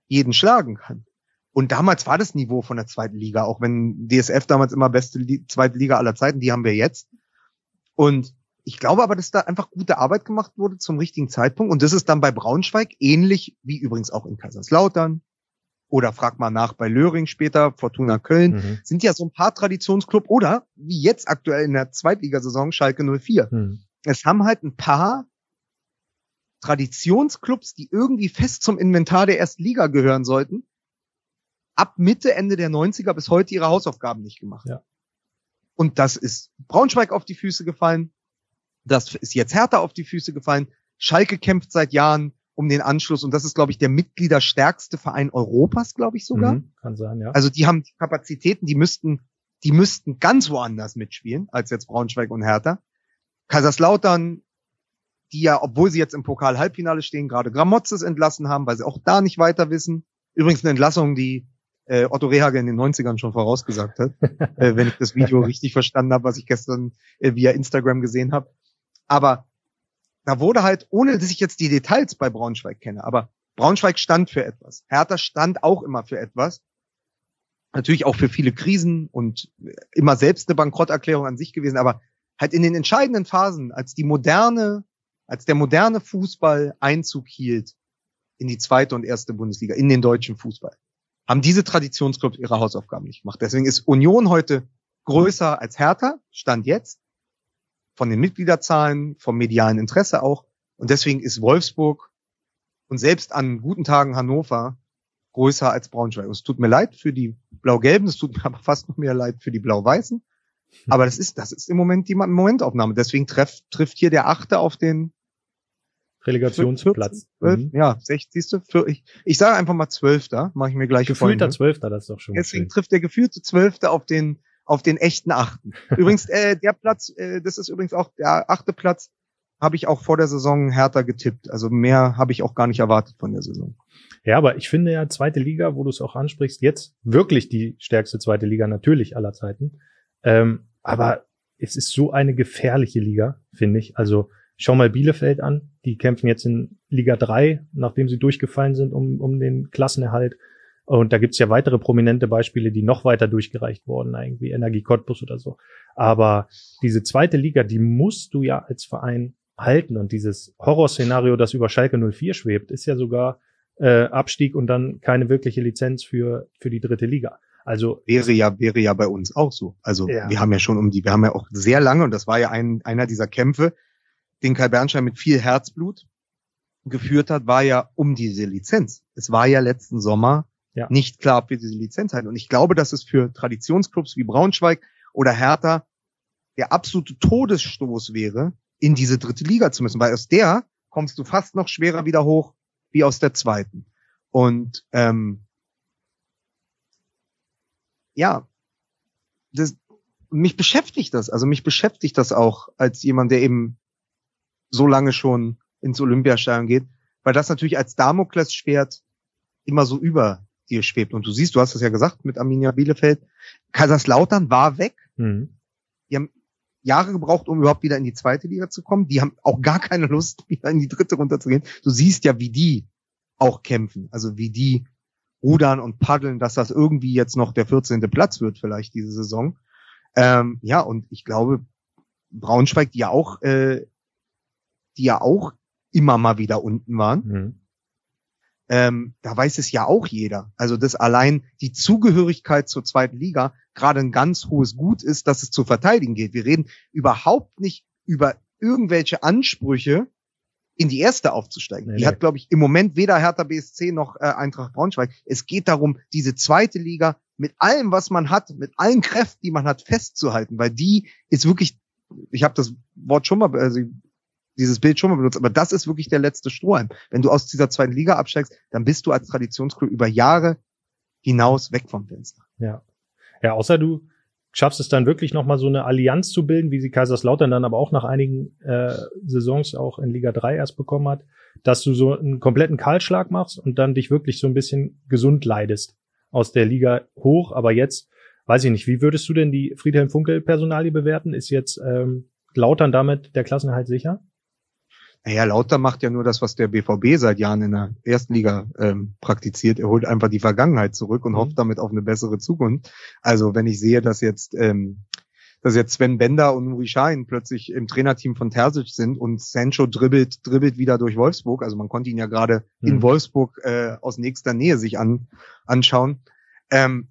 jeden schlagen kann. Und damals war das Niveau von der zweiten Liga, auch wenn DSF damals immer beste Li zweite Liga aller Zeiten, die haben wir jetzt. Und ich glaube aber, dass da einfach gute Arbeit gemacht wurde zum richtigen Zeitpunkt. Und das ist dann bei Braunschweig ähnlich wie übrigens auch in Kaiserslautern, oder frag mal nach bei Löring später, Fortuna Köln, mhm. sind ja so ein paar Traditionsclub oder wie jetzt aktuell in der Zweitligasaison Schalke 04. Mhm. Es haben halt ein paar Traditionsclubs, die irgendwie fest zum Inventar der ersten Liga gehören sollten, ab Mitte, Ende der 90er bis heute ihre Hausaufgaben nicht gemacht. Ja. Und das ist Braunschweig auf die Füße gefallen. Das ist jetzt Hertha auf die Füße gefallen. Schalke kämpft seit Jahren um den Anschluss. Und das ist, glaube ich, der mitgliederstärkste Verein Europas, glaube ich sogar. Mhm, kann sein, ja. Also die haben Kapazitäten, die müssten, die müssten ganz woanders mitspielen, als jetzt Braunschweig und Hertha. Kaiserslautern, die ja, obwohl sie jetzt im Pokal-Halbfinale stehen, gerade Gramotzes entlassen haben, weil sie auch da nicht weiter wissen. Übrigens eine Entlassung, die äh, Otto Rehage in den 90ern schon vorausgesagt hat, äh, wenn ich das Video richtig verstanden habe, was ich gestern äh, via Instagram gesehen habe. Aber da wurde halt, ohne dass ich jetzt die Details bei Braunschweig kenne, aber Braunschweig stand für etwas. Hertha stand auch immer für etwas. Natürlich auch für viele Krisen und immer selbst eine Bankrotterklärung an sich gewesen, aber halt in den entscheidenden Phasen, als die moderne, als der moderne Fußball Einzug hielt in die zweite und erste Bundesliga, in den deutschen Fußball, haben diese Traditionsclubs ihre Hausaufgaben nicht gemacht. Deswegen ist Union heute größer als Hertha, stand jetzt, von den Mitgliederzahlen, vom medialen Interesse auch. Und deswegen ist Wolfsburg und selbst an guten Tagen Hannover größer als Braunschweig. es tut mir leid für die Blau-Gelben, es tut mir aber fast noch mehr leid für die Blau-Weißen. Hm. Aber das ist, das ist im Moment die Momentaufnahme. Deswegen treff, trifft hier der Achte auf den Relegationsplatz. 12, mhm. Ja, 60. Für, ich, ich sage einfach mal Zwölfter, mache ich mir gleich Gefühlter Zwölfter, das ist doch schon Deswegen schön. trifft der gefühlte Zwölfte auf den auf den echten Achten. Übrigens, äh, der Platz, äh, das ist übrigens auch der achte Platz, habe ich auch vor der Saison härter getippt. Also mehr habe ich auch gar nicht erwartet von der Saison. Ja, aber ich finde ja zweite Liga, wo du es auch ansprichst, jetzt wirklich die stärkste zweite Liga natürlich aller Zeiten. Ähm, aber es ist so eine gefährliche Liga, finde ich. Also schau mal Bielefeld an. Die kämpfen jetzt in Liga 3, nachdem sie durchgefallen sind um, um den Klassenerhalt. Und da gibt's ja weitere prominente Beispiele, die noch weiter durchgereicht wurden, irgendwie Energie Cottbus oder so. Aber diese zweite Liga, die musst du ja als Verein halten. Und dieses Horrorszenario, das über Schalke 04 schwebt, ist ja sogar äh, Abstieg und dann keine wirkliche Lizenz für, für die dritte Liga. Also wäre ja wäre ja bei uns auch so. Also ja. wir haben ja schon um die, wir haben ja auch sehr lange und das war ja ein, einer dieser Kämpfe, den Kai Bernstein mit viel Herzblut geführt hat, war ja um diese Lizenz. Es war ja letzten Sommer ja. nicht klar, ob wir diese Lizenz halten. Und ich glaube, dass es für Traditionsclubs wie Braunschweig oder Hertha der absolute Todesstoß wäre, in diese dritte Liga zu müssen, weil aus der kommst du fast noch schwerer wieder hoch wie aus der zweiten. Und ähm, ja, das, mich beschäftigt das. Also mich beschäftigt das auch als jemand, der eben so lange schon ins Olympiastadion geht, weil das natürlich als Damoklesschwert immer so über dir schwebt. Und du siehst, du hast es ja gesagt mit Arminia Bielefeld, Kaiserslautern war weg. Mhm. Die haben Jahre gebraucht, um überhaupt wieder in die zweite Liga zu kommen. Die haben auch gar keine Lust, wieder in die dritte runterzugehen. Du siehst ja, wie die auch kämpfen. Also wie die rudern und paddeln, dass das irgendwie jetzt noch der 14. Platz wird, vielleicht diese Saison. Ähm, ja, und ich glaube, Braunschweig, die ja auch, äh, die ja auch immer mal wieder unten waren, mhm ähm, da weiß es ja auch jeder. Also dass allein die Zugehörigkeit zur zweiten Liga gerade ein ganz hohes Gut ist, dass es zu verteidigen geht. Wir reden überhaupt nicht über irgendwelche Ansprüche, in die erste aufzusteigen. Nee, die nee. hat, glaube ich, im Moment weder Hertha BSC noch äh, Eintracht Braunschweig. Es geht darum, diese zweite Liga mit allem, was man hat, mit allen Kräften, die man hat, festzuhalten, weil die ist wirklich, ich habe das Wort schon mal, also dieses Bild schon mal benutzt, aber das ist wirklich der letzte Strohhalm. Wenn du aus dieser zweiten Liga absteigst, dann bist du als Traditionsclub über Jahre hinaus weg vom Fenster. Ja. Ja, außer du schaffst es dann wirklich nochmal so eine Allianz zu bilden, wie sie Kaiserslautern dann aber auch nach einigen äh, Saisons auch in Liga 3 erst bekommen hat, dass du so einen kompletten Kahlschlag machst und dann dich wirklich so ein bisschen gesund leidest aus der Liga hoch. Aber jetzt, weiß ich nicht, wie würdest du denn die Friedhelm Funkel Personalie bewerten? Ist jetzt ähm, Lautern damit der Klassenerhalt sicher? Naja, Lauter macht ja nur das, was der BVB seit Jahren in der ersten Liga ähm, praktiziert. Er holt einfach die Vergangenheit zurück und mhm. hofft damit auf eine bessere Zukunft. Also wenn ich sehe, dass jetzt ähm, dass jetzt Sven Bender und Nuri Sahin plötzlich im Trainerteam von Terzic sind und Sancho dribbelt, dribbelt wieder durch Wolfsburg. Also man konnte ihn ja gerade mhm. in Wolfsburg äh, aus nächster Nähe sich an, anschauen. Ähm,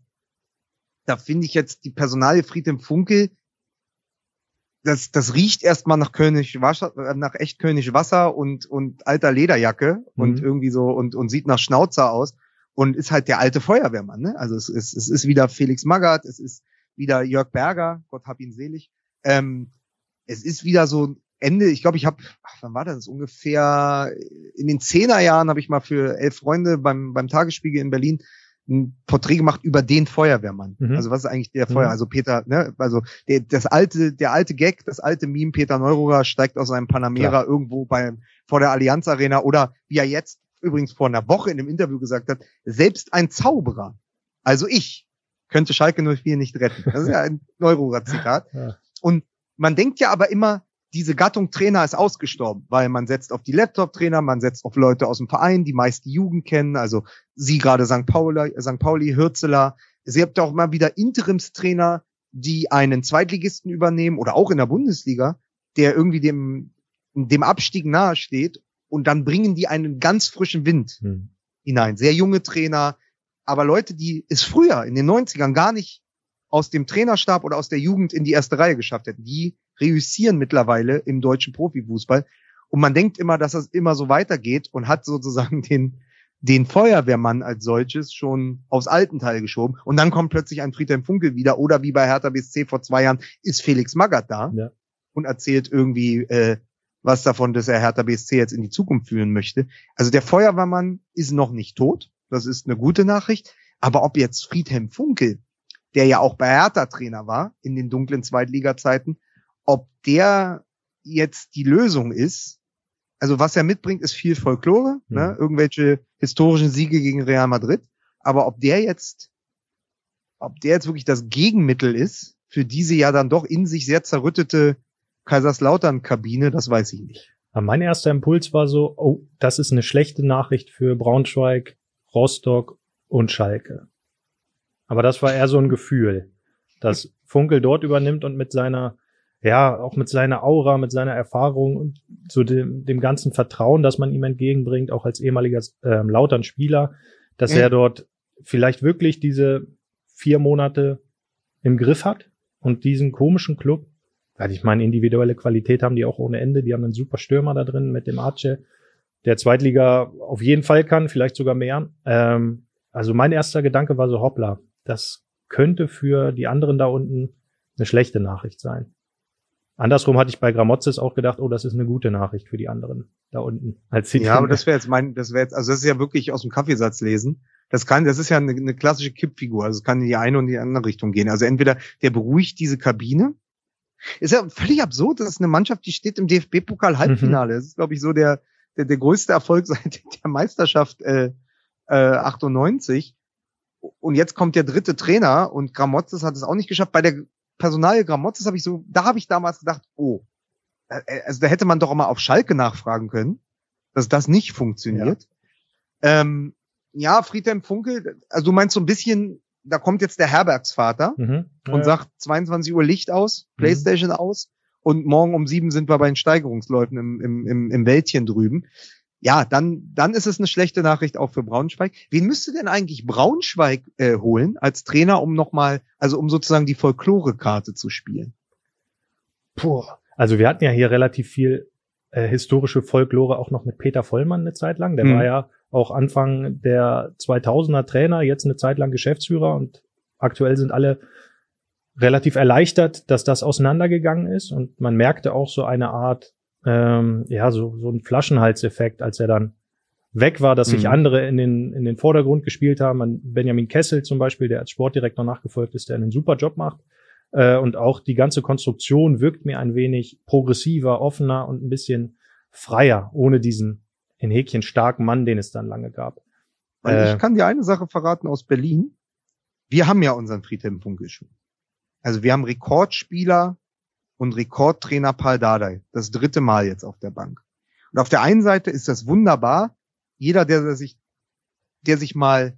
da finde ich jetzt die Personalie Friedhelm Funkel, das, das riecht erstmal nach König Wasser, äh, nach echt König Wasser und, und alter Lederjacke mhm. und irgendwie so und, und sieht nach Schnauzer aus und ist halt der alte Feuerwehrmann, ne? Also es ist, es ist wieder Felix Magath, es ist wieder Jörg Berger, Gott hab ihn selig. Ähm, es ist wieder so Ende, ich glaube, ich habe, wann war das? Ungefähr in den Zehnerjahren habe ich mal für elf Freunde beim, beim Tagesspiegel in Berlin ein Porträt gemacht über den Feuerwehrmann. Mhm. Also was ist eigentlich der Feuer? Mhm. Also Peter, ne, also der, das alte, der alte Gag, das alte Meme, Peter Neururer steigt aus seinem Panamera Klar. irgendwo bei, vor der Allianz Arena oder wie er jetzt übrigens vor einer Woche in einem Interview gesagt hat, selbst ein Zauberer, also ich, könnte Schalke 04 nicht retten. Das ist ja ein Neururer Zitat. Ja. Und man denkt ja aber immer, diese Gattung Trainer ist ausgestorben, weil man setzt auf die Laptop-Trainer, man setzt auf Leute aus dem Verein, die meist die Jugend kennen, also sie gerade St. Pauli, St. Pauli, Hürzeler. Sie habt auch mal wieder Interimstrainer, die einen Zweitligisten übernehmen oder auch in der Bundesliga, der irgendwie dem, dem Abstieg nahe steht und dann bringen die einen ganz frischen Wind hm. hinein. Sehr junge Trainer, aber Leute, die es früher in den 90ern gar nicht aus dem Trainerstab oder aus der Jugend in die erste Reihe geschafft hätten, die reüssieren mittlerweile im deutschen Profifußball. Und man denkt immer, dass das immer so weitergeht und hat sozusagen den, den Feuerwehrmann als solches schon aufs alten Teil geschoben. Und dann kommt plötzlich ein Friedhelm Funkel wieder. Oder wie bei Hertha BSC vor zwei Jahren ist Felix Magath da ja. und erzählt irgendwie äh, was davon, dass er Hertha BSC jetzt in die Zukunft führen möchte. Also der Feuerwehrmann ist noch nicht tot. Das ist eine gute Nachricht. Aber ob jetzt Friedhelm Funkel, der ja auch bei Hertha Trainer war in den dunklen Zweitliga-Zeiten, ob der jetzt die Lösung ist, also was er mitbringt, ist viel Folklore, mhm. ne? irgendwelche historischen Siege gegen Real Madrid. Aber ob der jetzt, ob der jetzt wirklich das Gegenmittel ist für diese ja dann doch in sich sehr zerrüttete Kaiserslautern-Kabine, das weiß ich nicht. mein erster Impuls war so, oh, das ist eine schlechte Nachricht für Braunschweig, Rostock und Schalke. Aber das war eher so ein Gefühl, dass Funkel dort übernimmt und mit seiner ja, auch mit seiner Aura, mit seiner Erfahrung und zu dem, dem ganzen Vertrauen, das man ihm entgegenbringt, auch als ehemaliger ähm, Lautern-Spieler, dass mhm. er dort vielleicht wirklich diese vier Monate im Griff hat und diesen komischen Club, weil ich meine, individuelle Qualität haben die auch ohne Ende, die haben einen super Stürmer da drin mit dem Arce, der Zweitliga auf jeden Fall kann, vielleicht sogar mehr. Ähm, also mein erster Gedanke war so, hoppla, das könnte für die anderen da unten eine schlechte Nachricht sein. Andersrum hatte ich bei Gramozis auch gedacht, oh, das ist eine gute Nachricht für die anderen da unten. Als sie ja, aber das wäre jetzt mein, das wäre jetzt, also das ist ja wirklich aus dem Kaffeesatz lesen. Das kann, das ist ja eine, eine klassische Kippfigur. Also es kann in die eine und die andere Richtung gehen. Also entweder der beruhigt diese Kabine. Ist ja völlig absurd. Das ist eine Mannschaft, die steht im DFB-Pokal-Halbfinale. Mhm. Das ist, glaube ich, so der, der, der größte Erfolg seit der Meisterschaft äh, äh, 98. Und jetzt kommt der dritte Trainer und Gramozis hat es auch nicht geschafft. Bei der Personal Gramotzes habe ich so, da habe ich damals gedacht, oh, äh, äh, also da hätte man doch auch mal auf Schalke nachfragen können, dass das nicht funktioniert. Ja, ähm, ja Friedhelm Funkel, also du meinst so ein bisschen, da kommt jetzt der Herbergsvater mhm, ja, und sagt 22 Uhr Licht aus, mhm. Playstation mhm. aus und morgen um sieben sind wir bei den Steigerungsläufen im, im, im, im Wäldchen drüben ja, dann, dann ist es eine schlechte Nachricht auch für Braunschweig. Wen müsste denn eigentlich Braunschweig äh, holen als Trainer, um nochmal, also um sozusagen die Folklore-Karte zu spielen? Puh. Also wir hatten ja hier relativ viel äh, historische Folklore auch noch mit Peter Vollmann eine Zeit lang. Der hm. war ja auch Anfang der 2000er Trainer, jetzt eine Zeit lang Geschäftsführer und aktuell sind alle relativ erleichtert, dass das auseinandergegangen ist und man merkte auch so eine Art ähm, ja, so, so ein Flaschenhalseffekt, als er dann weg war, dass mhm. sich andere in den, in den Vordergrund gespielt haben. An Benjamin Kessel zum Beispiel, der als Sportdirektor nachgefolgt ist, der einen super Job macht. Äh, und auch die ganze Konstruktion wirkt mir ein wenig progressiver, offener und ein bisschen freier, ohne diesen in Häkchen starken Mann, den es dann lange gab. Weil ich äh, kann dir eine Sache verraten aus Berlin. Wir haben ja unseren Friedhelm Funkel schon. Also wir haben Rekordspieler und Rekordtrainer Paul Dardai. Das dritte Mal jetzt auf der Bank. Und auf der einen Seite ist das wunderbar. Jeder, der sich, der sich mal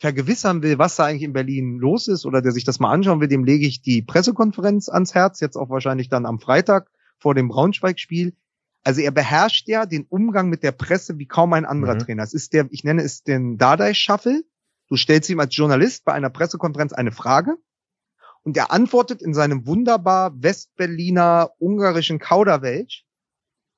vergewissern will, was da eigentlich in Berlin los ist oder der sich das mal anschauen will, dem lege ich die Pressekonferenz ans Herz, jetzt auch wahrscheinlich dann am Freitag vor dem Braunschweig-Spiel. Also er beherrscht ja den Umgang mit der Presse wie kaum ein anderer mhm. Trainer. Es ist der, ich nenne es den Dardai-Shuffle. Du stellst ihm als Journalist bei einer Pressekonferenz eine Frage und er antwortet in seinem wunderbar Westberliner ungarischen Kauderwelsch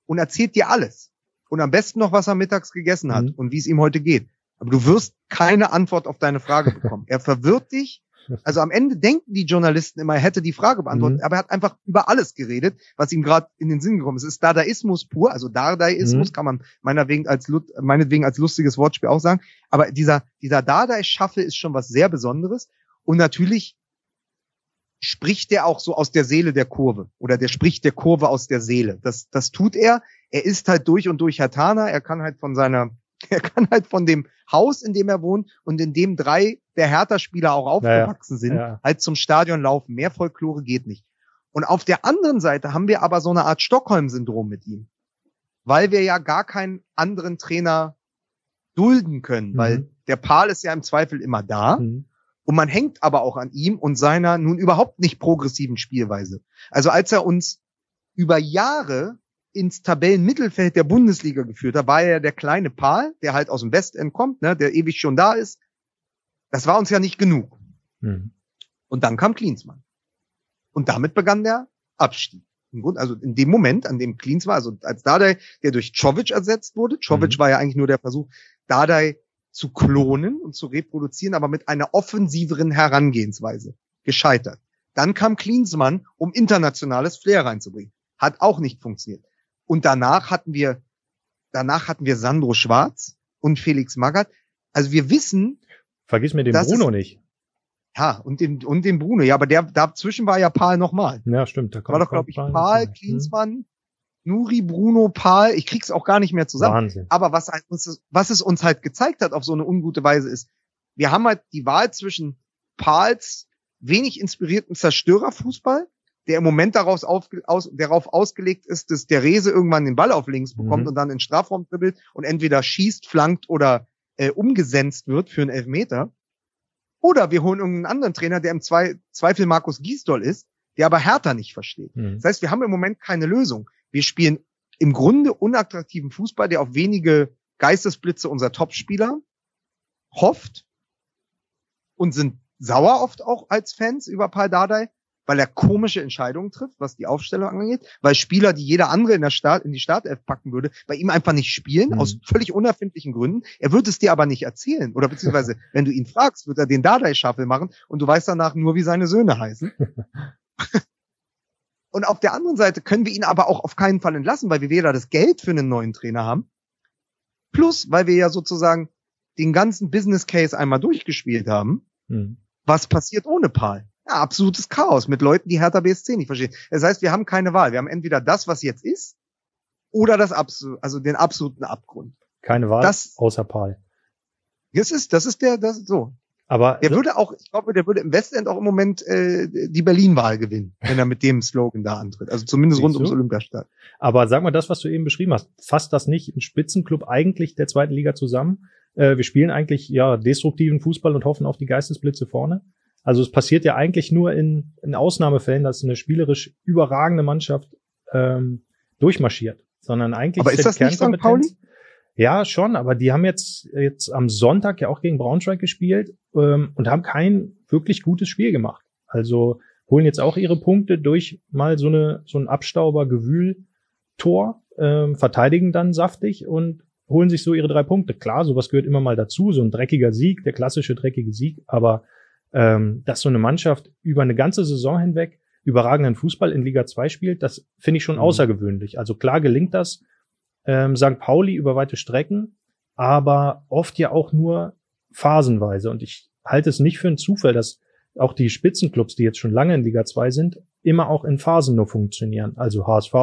und erzählt dir alles. Und am besten noch, was er mittags gegessen hat mhm. und wie es ihm heute geht. Aber du wirst keine Antwort auf deine Frage bekommen. er verwirrt dich. Also am Ende denken die Journalisten immer, er hätte die Frage beantwortet, mhm. aber er hat einfach über alles geredet, was ihm gerade in den Sinn gekommen ist. Es ist Dadaismus pur, also Dadaismus mhm. kann man meinetwegen als, meinetwegen als lustiges Wortspiel auch sagen. Aber dieser, dieser Dadaist-Schaffel ist schon was sehr Besonderes. Und natürlich spricht der auch so aus der Seele der Kurve oder der spricht der Kurve aus der Seele. Das, das tut er. Er ist halt durch und durch Hatana. Er kann halt von seiner, er kann halt von dem Haus, in dem er wohnt und in dem drei der Hertha-Spieler auch aufgewachsen naja, sind, ja. halt zum Stadion laufen. Mehr Folklore geht nicht. Und auf der anderen Seite haben wir aber so eine Art Stockholm-Syndrom mit ihm. Weil wir ja gar keinen anderen Trainer dulden können, mhm. weil der Pal ist ja im Zweifel immer da. Mhm. Und man hängt aber auch an ihm und seiner nun überhaupt nicht progressiven Spielweise. Also als er uns über Jahre ins Tabellenmittelfeld der Bundesliga geführt hat, war er der kleine Pal, der halt aus dem Westend kommt, ne, der ewig schon da ist. Das war uns ja nicht genug. Mhm. Und dann kam Klinsmann. Und damit begann der Abstieg. Also in dem Moment, an dem Klinsmann, also als Dardai, der durch Czovic ersetzt wurde, Czovic mhm. war ja eigentlich nur der Versuch, Dardai zu klonen und zu reproduzieren, aber mit einer offensiveren Herangehensweise. Gescheitert. Dann kam Klinsmann, um internationales Flair reinzubringen. Hat auch nicht funktioniert. Und danach hatten wir, danach hatten wir Sandro Schwarz und Felix Magath. Also wir wissen. Vergiss mir den Bruno nicht. Ja, und den, und den Bruno. Ja, aber der, dazwischen war ja Paul nochmal. Ja, stimmt. Da war doch, glaube ich, Paul, Klinsmann, hm. Nuri, Bruno, Paul. Ich krieg's auch gar nicht mehr zusammen. Wahnsinn. Aber was, uns, was es uns halt gezeigt hat auf so eine ungute Weise ist, wir haben halt die Wahl zwischen Pauls wenig inspirierten Zerstörerfußball der im Moment daraus auf, aus, darauf ausgelegt ist, dass der Rese irgendwann den Ball auf links bekommt mhm. und dann in Strafraum dribbelt und entweder schießt, flankt oder äh, umgesenzt wird für einen Elfmeter. Oder wir holen irgendeinen anderen Trainer, der im Zwei Zweifel Markus Giesdoll ist, der aber Hertha nicht versteht. Mhm. Das heißt, wir haben im Moment keine Lösung. Wir spielen im Grunde unattraktiven Fußball, der auf wenige Geistesblitze unserer Topspieler hofft und sind sauer oft auch als Fans über Paul Dardai, weil er komische Entscheidungen trifft, was die Aufstellung angeht, weil Spieler, die jeder andere in der Start, in die Startelf packen würde, bei ihm einfach nicht spielen, mhm. aus völlig unerfindlichen Gründen. Er wird es dir aber nicht erzählen. Oder beziehungsweise, wenn du ihn fragst, wird er den Dardai-Shuffle machen und du weißt danach nur, wie seine Söhne heißen. und auf der anderen Seite können wir ihn aber auch auf keinen Fall entlassen, weil wir weder das Geld für einen neuen Trainer haben, plus, weil wir ja sozusagen den ganzen Business Case einmal durchgespielt haben. Mhm. Was passiert ohne Paul? Ja, absolutes Chaos mit Leuten, die Hertha BSC nicht verstehen. Das heißt, wir haben keine Wahl. Wir haben entweder das, was jetzt ist, oder das absolut, also den absoluten Abgrund. Keine Wahl, das, außer Paul. Das ist, das ist der, das so. Aber der würde auch, ich glaube, der würde im Westend auch im Moment äh, die Berlin-Wahl gewinnen, wenn er mit dem Slogan da antritt. Also zumindest rund ums Olympiastadion. Aber sag mal, das, was du eben beschrieben hast, fasst das nicht ein Spitzenclub eigentlich der zweiten Liga zusammen? Äh, wir spielen eigentlich ja destruktiven Fußball und hoffen auf die Geistesblitze vorne. Also es passiert ja eigentlich nur in, in Ausnahmefällen, dass eine spielerisch überragende Mannschaft ähm, durchmarschiert, sondern eigentlich aber ist das nicht St. Pauli? Ja, schon, aber die haben jetzt jetzt am Sonntag ja auch gegen Braunschweig gespielt ähm, und haben kein wirklich gutes Spiel gemacht. Also holen jetzt auch ihre Punkte durch mal so eine so ein Abstauber Gewühl Tor, ähm, verteidigen dann saftig und holen sich so ihre drei Punkte. Klar, sowas gehört immer mal dazu, so ein dreckiger Sieg, der klassische dreckige Sieg, aber ähm, dass so eine Mannschaft über eine ganze Saison hinweg überragenden Fußball in Liga 2 spielt, das finde ich schon mhm. außergewöhnlich. Also klar gelingt das ähm, St. Pauli über weite Strecken, aber oft ja auch nur phasenweise. Und ich halte es nicht für einen Zufall, dass auch die Spitzenclubs, die jetzt schon lange in Liga 2 sind, immer auch in Phasen nur funktionieren. Also HSV,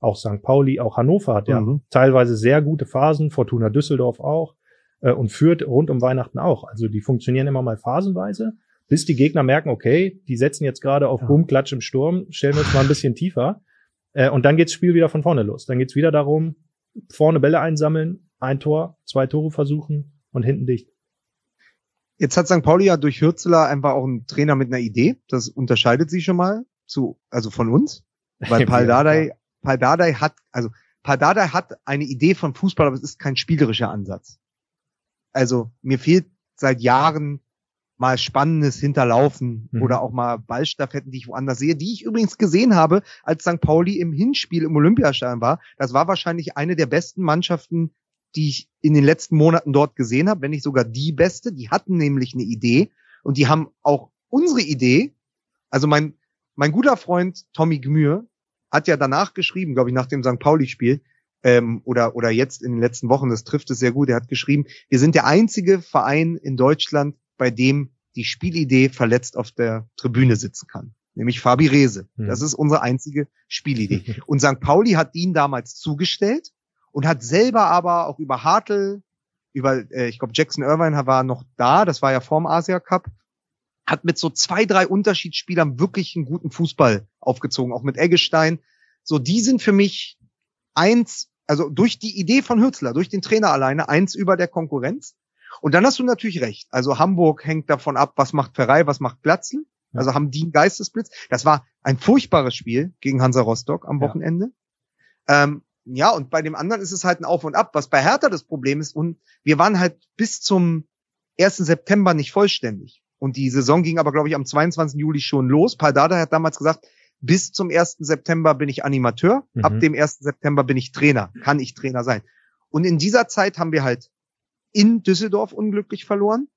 auch St. Pauli, auch Hannover hat ja mhm. teilweise sehr gute Phasen, Fortuna Düsseldorf auch äh, und führt rund um Weihnachten auch. Also die funktionieren immer mal phasenweise bis die Gegner merken, okay, die setzen jetzt gerade auf ja. Boom, Klatsch im Sturm, stellen wir uns mal ein bisschen tiefer. Äh, und dann geht's Spiel wieder von vorne los. Dann geht's wieder darum, vorne Bälle einsammeln, ein Tor, zwei Tore versuchen und hinten dicht. Jetzt hat St. Pauli ja durch Hürzeler einfach auch einen Trainer mit einer Idee. Das unterscheidet sie schon mal zu, also von uns. Weil Paldadei, Paldadei hat, also Paldadei hat eine Idee von Fußball, aber es ist kein spielerischer Ansatz. Also mir fehlt seit Jahren mal Spannendes hinterlaufen mhm. oder auch mal Ballstaffetten, die ich woanders sehe, die ich übrigens gesehen habe, als St. Pauli im Hinspiel im Olympiastadion war. Das war wahrscheinlich eine der besten Mannschaften, die ich in den letzten Monaten dort gesehen habe, wenn nicht sogar die beste. Die hatten nämlich eine Idee und die haben auch unsere Idee, also mein, mein guter Freund Tommy Gmür hat ja danach geschrieben, glaube ich, nach dem St. Pauli-Spiel, ähm, oder, oder jetzt in den letzten Wochen, das trifft es sehr gut, er hat geschrieben, wir sind der einzige Verein in Deutschland, bei dem die Spielidee verletzt auf der Tribüne sitzen kann. Nämlich Fabi Rehse. Mhm. Das ist unsere einzige Spielidee. Und St. Pauli hat ihn damals zugestellt und hat selber aber auch über Hartl, über, äh, ich glaube, Jackson Irvine war noch da, das war ja vorm Asia Cup, hat mit so zwei, drei Unterschiedsspielern wirklich einen guten Fußball aufgezogen, auch mit Eggestein. So, die sind für mich eins, also durch die Idee von Hürzler, durch den Trainer alleine, eins über der Konkurrenz. Und dann hast du natürlich recht. Also Hamburg hängt davon ab, was macht Ferrei, was macht Platzl. Also haben die einen Geistesblitz. Das war ein furchtbares Spiel gegen Hansa Rostock am Wochenende. Ja. Ähm, ja, und bei dem anderen ist es halt ein Auf und Ab, was bei Hertha das Problem ist. Und wir waren halt bis zum 1. September nicht vollständig. Und die Saison ging aber, glaube ich, am 22. Juli schon los. Paldada hat damals gesagt, bis zum 1. September bin ich Animateur, mhm. ab dem 1. September bin ich Trainer, kann ich Trainer sein. Und in dieser Zeit haben wir halt in Düsseldorf unglücklich verloren,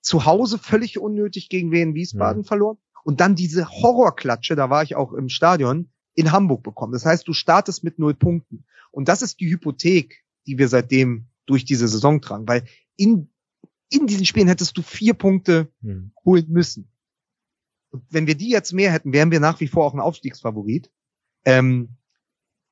zu Hause völlig unnötig gegen Wien Wiesbaden mhm. verloren und dann diese Horrorklatsche, da war ich auch im Stadion, in Hamburg bekommen. Das heißt, du startest mit null Punkten. Und das ist die Hypothek, die wir seitdem durch diese Saison tragen, weil in in diesen Spielen hättest du vier Punkte hm. holen müssen. Und wenn wir die jetzt mehr hätten, wären wir nach wie vor auch ein Aufstiegsfavorit. Ähm,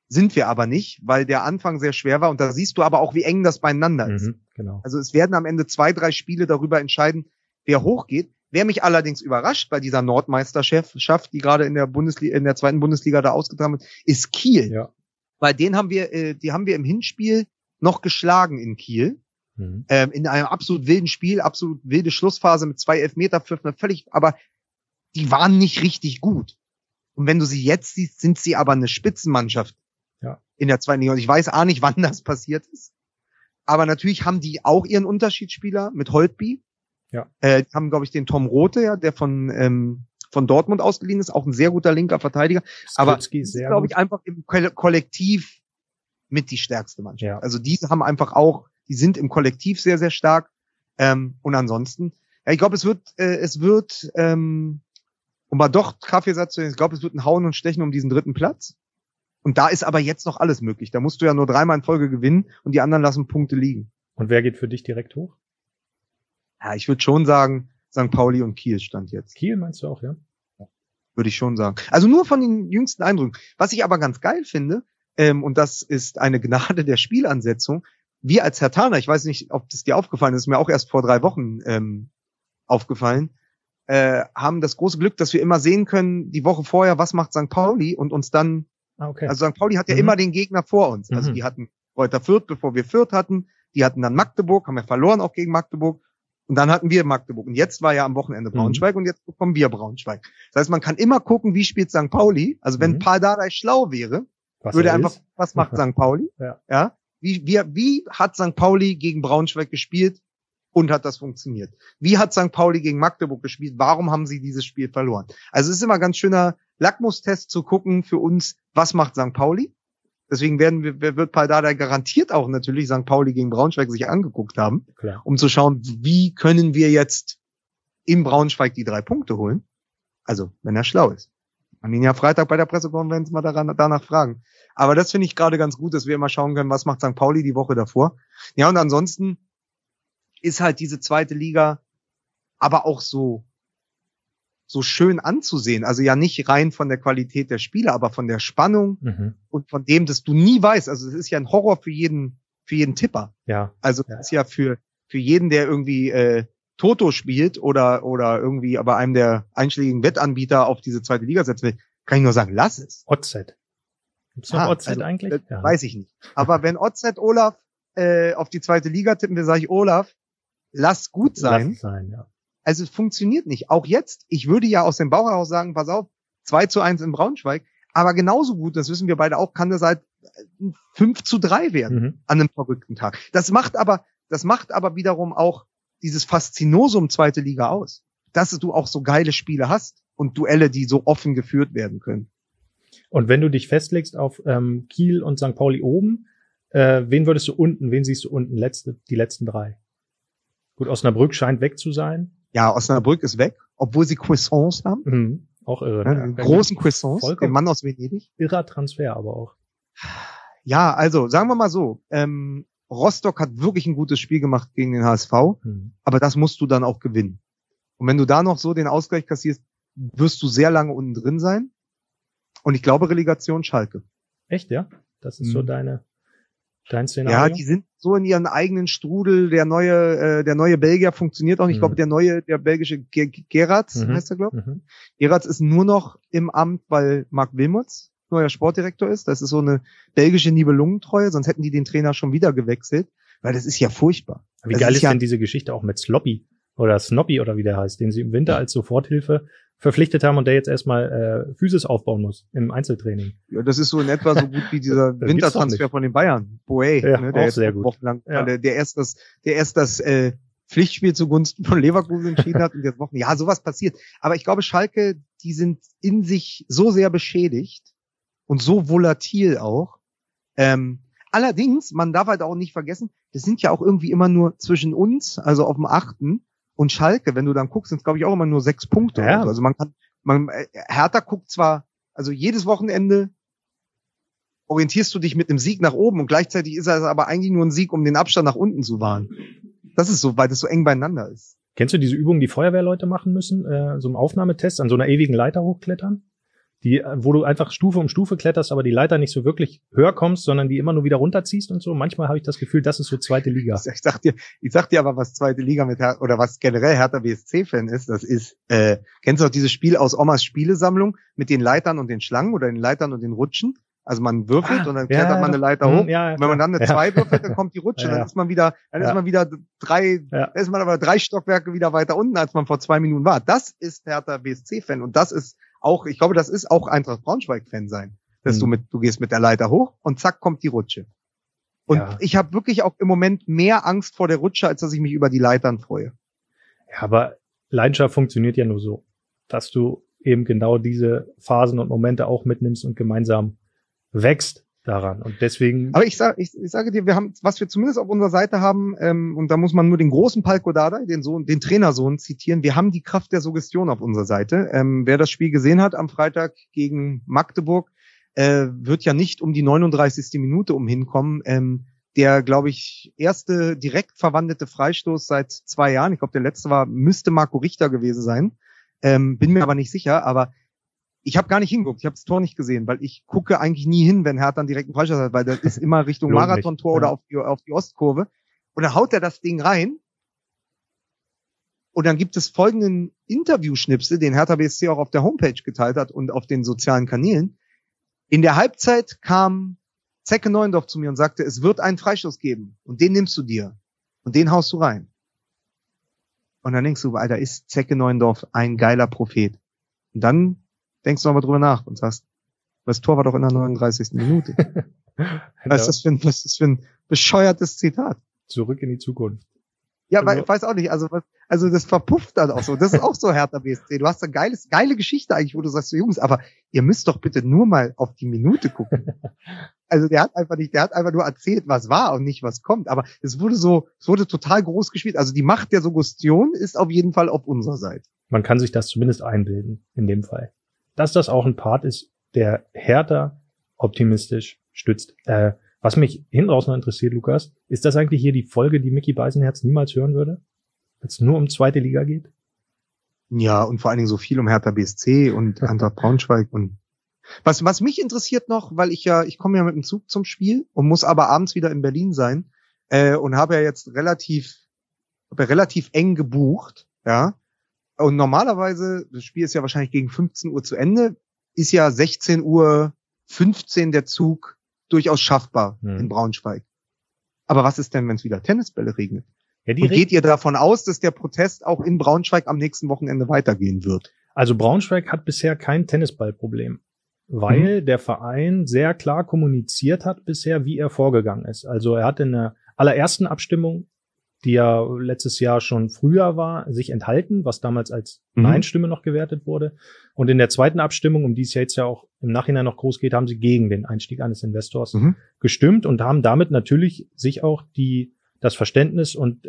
sind wir aber nicht, weil der Anfang sehr schwer war und da siehst du aber auch, wie eng das beieinander ist. Mhm, genau. Also es werden am Ende zwei, drei Spiele darüber entscheiden, wer hochgeht. Wer mich allerdings überrascht bei dieser Nordmeisterschaft, die gerade in der Bundesliga, in der zweiten Bundesliga da ausgetragen wird, ist Kiel. Ja. Weil den haben wir, äh, die haben wir im Hinspiel noch geschlagen in Kiel. Mhm. Ähm, in einem absolut wilden Spiel, absolut wilde Schlussphase mit zwei Elfmeterpfiffen, völlig, aber die waren nicht richtig gut. Und wenn du sie jetzt siehst, sind sie aber eine Spitzenmannschaft. In der zweiten Liga. Und ich weiß auch nicht, wann das passiert ist. Aber natürlich haben die auch ihren Unterschiedsspieler mit Holtby. Ja. Äh, die haben, glaube ich, den Tom Rote, ja, der von, ähm, von Dortmund ausgeliehen ist, auch ein sehr guter linker Verteidiger. Skripski aber glaube ich, einfach im Kollektiv mit die stärkste Mannschaft. Ja. Also die haben einfach auch die sind im Kollektiv sehr, sehr stark. Ähm, und ansonsten, ja, ich glaube, es wird, äh, es wird, ähm, um mal doch Kaffeesatz zu nehmen, ich glaube, es wird ein Hauen und Stechen um diesen dritten Platz. Und da ist aber jetzt noch alles möglich. Da musst du ja nur dreimal in Folge gewinnen und die anderen lassen Punkte liegen. Und wer geht für dich direkt hoch? Ja, ich würde schon sagen, St. Pauli und Kiel stand jetzt. Kiel meinst du auch, ja? Würde ich schon sagen. Also nur von den jüngsten Eindrücken. Was ich aber ganz geil finde, ähm, und das ist eine Gnade der Spielansetzung, wir als Hertaner, ich weiß nicht, ob das dir aufgefallen ist, ist mir auch erst vor drei Wochen ähm, aufgefallen, äh, haben das große Glück, dass wir immer sehen können, die Woche vorher, was macht St. Pauli und uns dann, okay. also St. Pauli hat ja mhm. immer den Gegner vor uns. Also mhm. die hatten Reuter Fürth, bevor wir Fürth hatten, die hatten dann Magdeburg, haben wir verloren auch gegen Magdeburg. Und dann hatten wir Magdeburg. Und jetzt war ja am Wochenende mhm. Braunschweig mhm. und jetzt bekommen wir Braunschweig. Das heißt, man kann immer gucken, wie spielt St. Pauli. Also wenn mhm. Paul Dardai schlau wäre, was würde er einfach, ist. was macht St. Pauli? ja. ja. Wie, wie, wie hat St. Pauli gegen Braunschweig gespielt und hat das funktioniert? Wie hat St. Pauli gegen Magdeburg gespielt? Warum haben sie dieses Spiel verloren? Also es ist immer ganz schöner Lackmustest zu gucken für uns, was macht St. Pauli? Deswegen werden wir, wird Paldada garantiert auch natürlich St. Pauli gegen Braunschweig sich angeguckt haben, Klar. um zu schauen, wie können wir jetzt im Braunschweig die drei Punkte holen. Also, wenn er schlau ist. Man ihn ja Freitag bei der Pressekonferenz mal daran, danach fragen. Aber das finde ich gerade ganz gut, dass wir immer schauen können, was macht St. Pauli die Woche davor. Ja, und ansonsten ist halt diese zweite Liga aber auch so, so schön anzusehen. Also ja nicht rein von der Qualität der Spiele, aber von der Spannung mhm. und von dem, dass du nie weißt. Also es ist ja ein Horror für jeden, für jeden Tipper. Ja. Also es ja. ist ja für, für jeden, der irgendwie äh, Toto spielt oder, oder irgendwie aber einem der einschlägigen Wettanbieter auf diese zweite Liga setzen will, kann ich nur sagen, lass es. Oddset. Gibt's noch ah, OZ also, eigentlich? Äh, ja. Weiß ich nicht. Aber wenn OZ Olaf äh, auf die zweite Liga tippen wir, sage ich, Olaf, lass gut sein. Lass sein ja. Also es funktioniert nicht. Auch jetzt, ich würde ja aus dem Bauch heraus sagen, pass auf, 2 zu 1 in Braunschweig, aber genauso gut, das wissen wir beide auch, kann das halt 5 zu 3 werden mhm. an einem verrückten Tag. Das macht aber, das macht aber wiederum auch dieses Faszinosum zweite Liga aus. Dass du auch so geile Spiele hast und Duelle, die so offen geführt werden können. Und wenn du dich festlegst auf ähm, Kiel und St. Pauli oben, äh, wen würdest du unten, wen siehst du unten, letzte, die letzten drei? Gut, Osnabrück scheint weg zu sein. Ja, Osnabrück ist weg, obwohl sie Cuisance haben. Mhm, auch irre. Ja, ne? großen Cuisance, den Mann aus Venedig. Irrer Transfer aber auch. Ja, also sagen wir mal so, ähm, Rostock hat wirklich ein gutes Spiel gemacht gegen den HSV, mhm. aber das musst du dann auch gewinnen. Und wenn du da noch so den Ausgleich kassierst, wirst du sehr lange unten drin sein. Und ich glaube Relegation Schalke. Echt, ja? Das ist mhm. so deine. Dein Szenario? Ja, die sind so in ihren eigenen Strudel. Der neue, äh, der neue Belgier funktioniert auch nicht. Ich glaube, Mhm. der neue, der belgische Ge Geratz Mhm. heißt er, glaube ich. Mhm. Geratz ist nur noch im Amt, weil Marc Wilmots neuer Sportdirektor ist. Das ist so eine belgische Nibelungentreue, sonst hätten die den Trainer schon wieder gewechselt, weil das ist ja furchtbar. Wie Das geil ist ist ja- denn diese Geschichte auch mit Sloppy oder Snoppy oder wie der heißt, den sie im Winter als Soforthilfe verpflichtet haben und der jetzt erstmal äh, Physis aufbauen muss im Einzeltraining. Ja, das ist so in etwa so gut wie dieser Wintertransfer von den Bayern. Boey, Ja, ne, auch der jetzt sehr gut. wochenlang, Ja. der, der erst das, der erst das äh, Pflichtspiel zugunsten von Leverkusen entschieden hat und jetzt Wochen. Ja, sowas passiert. Aber ich glaube, Schalke, die sind in sich so sehr beschädigt und so volatil auch. Ähm, allerdings, man darf halt auch nicht vergessen, das sind ja auch irgendwie immer nur zwischen uns, also auf dem achten und Schalke. Wenn du dann guckst, sind es glaube ich auch immer nur sechs Punkte. Ja. so. Also man kann, man äh, Hertha guckt zwar, also jedes Wochenende orientierst du dich mit einem Sieg nach oben und gleichzeitig ist es aber eigentlich nur ein Sieg, um den Abstand nach unten zu wahren. Das ist so, weil das so eng beieinander ist. Kennst du diese Übung, die Feuerwehrleute machen müssen, äh, so im Aufnahmetest an so einer ewigen Leiter hochklettern? Die, wo du einfach Stufe um Stufe kletterst, aber die Leiter nicht so wirklich höher kommst, sondern die immer nur wieder runterziehst und so. Manchmal habe ich das Gefühl, das ist so zweite Liga. Ich sag dir, ich sag dir aber, was zweite Liga mit Her oder was generell Hertha BSC-Fan ist, das ist, äh, kennst du auch dieses Spiel aus Omas Spielesammlung mit den Leitern und den Schlangen oder den Leitern und den Rutschen? Also man würfelt Ah, und dann ja, klettert man ja. eine Leiter Hm, hoch. ja, Und wenn man dann eine ja. zwei würfelt, dann kommt die Rutsche. Dann ist man wieder, dann ist man wieder drei, dann ist man aber drei Stockwerke wieder weiter unten, als man vor zwei Minuten war. Das ist Hertha BSC-Fan und das ist auch, ich glaube, das ist auch Eintracht Braunschweig-Fan sein. Dass Hm. du mit, du gehst mit der Leiter hoch und zack kommt die Rutsche. Und Ja. ich habe wirklich auch im Moment mehr Angst vor der Rutsche, als dass ich mich über die Leitern freue. Ja, aber Leidenschaft funktioniert ja nur so, dass du eben genau diese Phasen und Momente auch mitnimmst und gemeinsam wächst daran. Und deswegen, Aber ich, sag, ich, ich sage dir, wir haben, was wir zumindest auf unserer Seite haben, ähm, und da muss man nur den großen Palko Dardai, den Sohn, den Trainersohn zitieren, wir haben die Kraft der Suggestion auf unserer Seite. Ähm, wer das Spiel gesehen hat am Freitag gegen Magdeburg, äh, wird ja nicht um die 39. Minute umhinkommen. Ähm, der, glaube ich, erste direkt verwandelte Freistoß seit zwei Jahren, ich glaube, der letzte war, müsste Marco Richter gewesen sein. Ähm, bin mir aber nicht sicher, aber ich habe gar nicht hingeguckt, ich habe das Tor nicht gesehen, weil ich gucke eigentlich nie hin, wenn Hertha einen direkten Freistoß hat, weil das ist immer Richtung Marathontor ja. oder auf die, auf die Ostkurve. Und dann haut er das Ding rein. Und dann gibt es folgenden Interviewschnipsel, den Hertha BSC auch auf der Homepage geteilt hat und auf den sozialen Kanälen. In der Halbzeit kam Zecke Neuendorf zu mir und sagte, es wird einen Freistoß geben und den nimmst du dir und den haust du rein. Und dann denkst du, Alter, ist Zecke Neuendorf ein geiler Prophet. Und dann denkst du nochmal drüber nach und sagst, das Tor war doch in der 39. Minute. Was ist das für ein, was ist das für ein bescheuertes Zitat? zurück in die Zukunft. Ja, weil, ich weiß auch nicht, also also das verpufft dann auch so. Das ist auch so Hertha BSC. Du hast eine geiles, geile Geschichte eigentlich, wo du sagst, so, Jungs, aber ihr müsst doch bitte nur mal auf die Minute gucken. Also der hat einfach nicht, der hat einfach nur erzählt, was war und nicht was kommt. Aber es wurde so, es wurde total groß gespielt. Also die Macht der Suggestion ist auf jeden Fall auf unserer Seite. Man kann sich das zumindest einbilden, in dem Fall. Dass das auch ein Part ist, der härter optimistisch stützt. Äh, was mich hinten raus noch interessiert, Lukas, ist das eigentlich hier die Folge, die Mickey Beisenherz niemals hören würde? Wenn es nur um zweite Liga geht? Ja, und vor allen Dingen so viel um Hertha BSC und Eintracht Braunschweig und was, was mich interessiert noch, weil ich ja, ich komme ja mit dem Zug zum Spiel und muss aber abends wieder in Berlin sein äh, und habe ja jetzt relativ, habe ja relativ eng gebucht, ja. Und normalerweise, das Spiel ist ja wahrscheinlich gegen 15 Uhr zu Ende, ist ja 16 Uhr 15 der Zug durchaus schaffbar Hm. in Braunschweig. Aber was ist denn, wenn es wieder Tennisbälle regnet? Ja, die Und geht ihr davon aus, dass der Protest auch in Braunschweig am nächsten Wochenende weitergehen wird? Also Braunschweig hat bisher kein Tennisballproblem, weil der Verein sehr klar kommuniziert hat bisher, wie er vorgegangen ist. Also er hat in der allerersten Abstimmung, die ja letztes Jahr schon früher war, sich enthalten, was damals als Mhm. Nein-Stimme noch gewertet wurde. Und in der zweiten Abstimmung, um die es ja jetzt ja auch im Nachhinein noch groß geht, haben sie gegen den Einstieg eines Investors Mhm. gestimmt und haben damit natürlich sich auch die das Verständnis und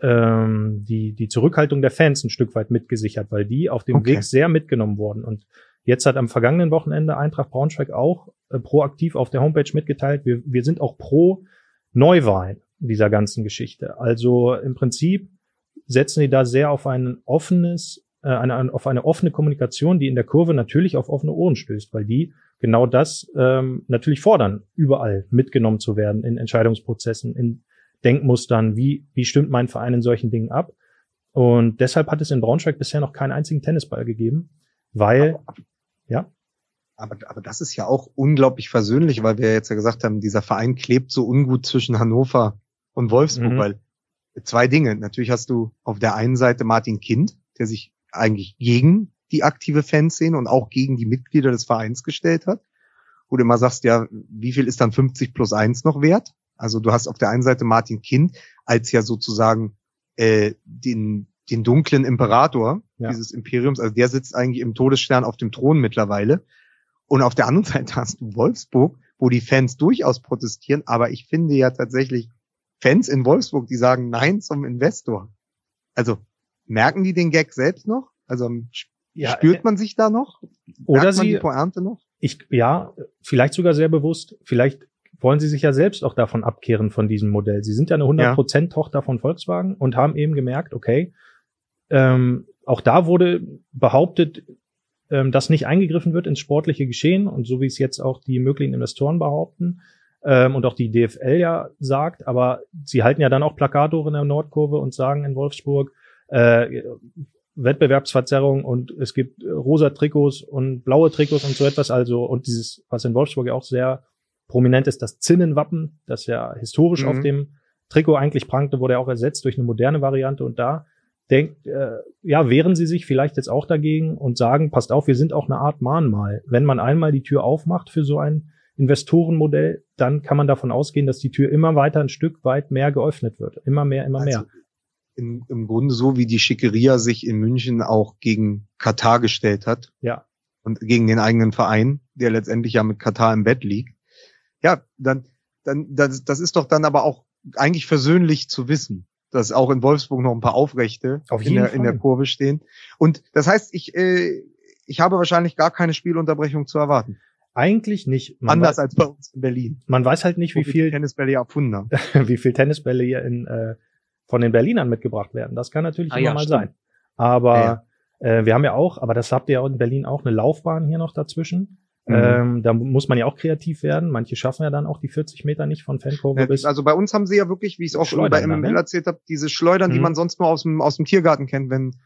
ähm, die die Zurückhaltung der Fans ein Stück weit mitgesichert, weil die auf dem Okay. Weg sehr mitgenommen wurden und jetzt hat am vergangenen Wochenende Eintracht Braunschweig auch äh, proaktiv auf der Homepage mitgeteilt, wir, wir sind auch pro Neuwahlen dieser ganzen Geschichte. Also im Prinzip setzen die da sehr auf ein offenes, äh, eine, auf eine offene Kommunikation, die in der Kurve natürlich auf offene Ohren stößt, weil die genau das ähm, natürlich fordern, überall mitgenommen zu werden in Entscheidungsprozessen, in Denkmustern, wie, wie stimmt mein Verein in solchen Dingen ab. Und deshalb hat es in Braunschweig bisher noch keinen einzigen Tennisball gegeben, weil, aber, ja. Aber, aber das ist ja auch unglaublich versöhnlich, weil wir jetzt ja gesagt haben, dieser Verein klebt so ungut zwischen Hannover und Wolfsburg, mhm. weil zwei Dinge. Natürlich hast du auf der einen Seite Martin Kind, der sich eigentlich gegen die aktive Fanszene und auch gegen die Mitglieder des Vereins gestellt hat. Wo du immer sagst, ja, wie viel ist dann 50 plus eins noch wert? Also du hast auf der einen Seite Martin Kind als ja sozusagen äh, den, den dunklen Imperator ja. dieses Imperiums, also der sitzt eigentlich im Todesstern auf dem Thron mittlerweile. Und auf der anderen Seite hast du Wolfsburg, wo die Fans durchaus protestieren, aber ich finde ja tatsächlich Fans in Wolfsburg, die sagen Nein zum Investor. Also merken die den Gag selbst noch? Also ja, spürt man sich da noch? Oder Merkt sie, die Pointe noch? Ich, ja, vielleicht sogar sehr bewusst. Vielleicht wollen sie sich ja selbst auch davon abkehren von diesem Modell. Sie sind ja eine 100% ja. Tochter von Volkswagen und haben eben gemerkt, okay, ähm, auch da wurde behauptet, ähm, dass nicht eingegriffen wird ins sportliche Geschehen und so wie es jetzt auch die möglichen Investoren behaupten ähm, und auch die DFL ja sagt, aber sie halten ja dann auch Plakate in der Nordkurve und sagen in Wolfsburg, äh, Wettbewerbsverzerrung und es gibt rosa Trikots und blaue Trikots und so etwas, also und dieses, was in Wolfsburg ja auch sehr prominent ist, das Zinnenwappen, das ja historisch mhm. auf dem Trikot eigentlich prangte, wurde ja auch ersetzt durch eine moderne Variante und da denkt, äh, ja, wehren sie sich vielleicht jetzt auch dagegen und sagen, passt auf, wir sind auch eine Art Mahnmal. Wenn man einmal die Tür aufmacht für so ein Investorenmodell, dann kann man davon ausgehen, dass die Tür immer weiter ein Stück weit mehr geöffnet wird. Immer mehr, immer also, mehr im, im Grunde so, wie die Schickeria sich in München auch gegen Katar gestellt hat. Ja. Und gegen den eigenen Verein, der letztendlich ja mit Katar im Bett liegt. Ja, dann, dann, das, das ist doch dann aber auch eigentlich versöhnlich zu wissen, dass auch in Wolfsburg noch ein paar Aufrechte Auf in, der, in der Kurve stehen. Und das heißt, ich, äh, ich habe wahrscheinlich gar keine Spielunterbrechung zu erwarten. Eigentlich nicht. Man Anders weiß, als bei uns in Berlin. Man weiß halt nicht, wie viel Tennisbälle erfunden haben. wie viel Tennisbälle hier in äh, von den Berlinern mitgebracht werden. Das kann natürlich ah, immer ja, mal stimmt. sein. Aber ja, ja. Äh, wir haben ja auch, aber das habt ihr ja in Berlin auch, eine Laufbahn hier noch dazwischen. Mhm. Ähm, da muss man ja auch kreativ werden. Manche schaffen ja dann auch die 40 Meter nicht von Fankurve bis. Also bei uns haben sie ja wirklich, wie ich es auch schon bei MML ne? erzählt habe, diese Schleudern, mhm. die man sonst nur aus dem, aus dem Tiergarten kennt, wenn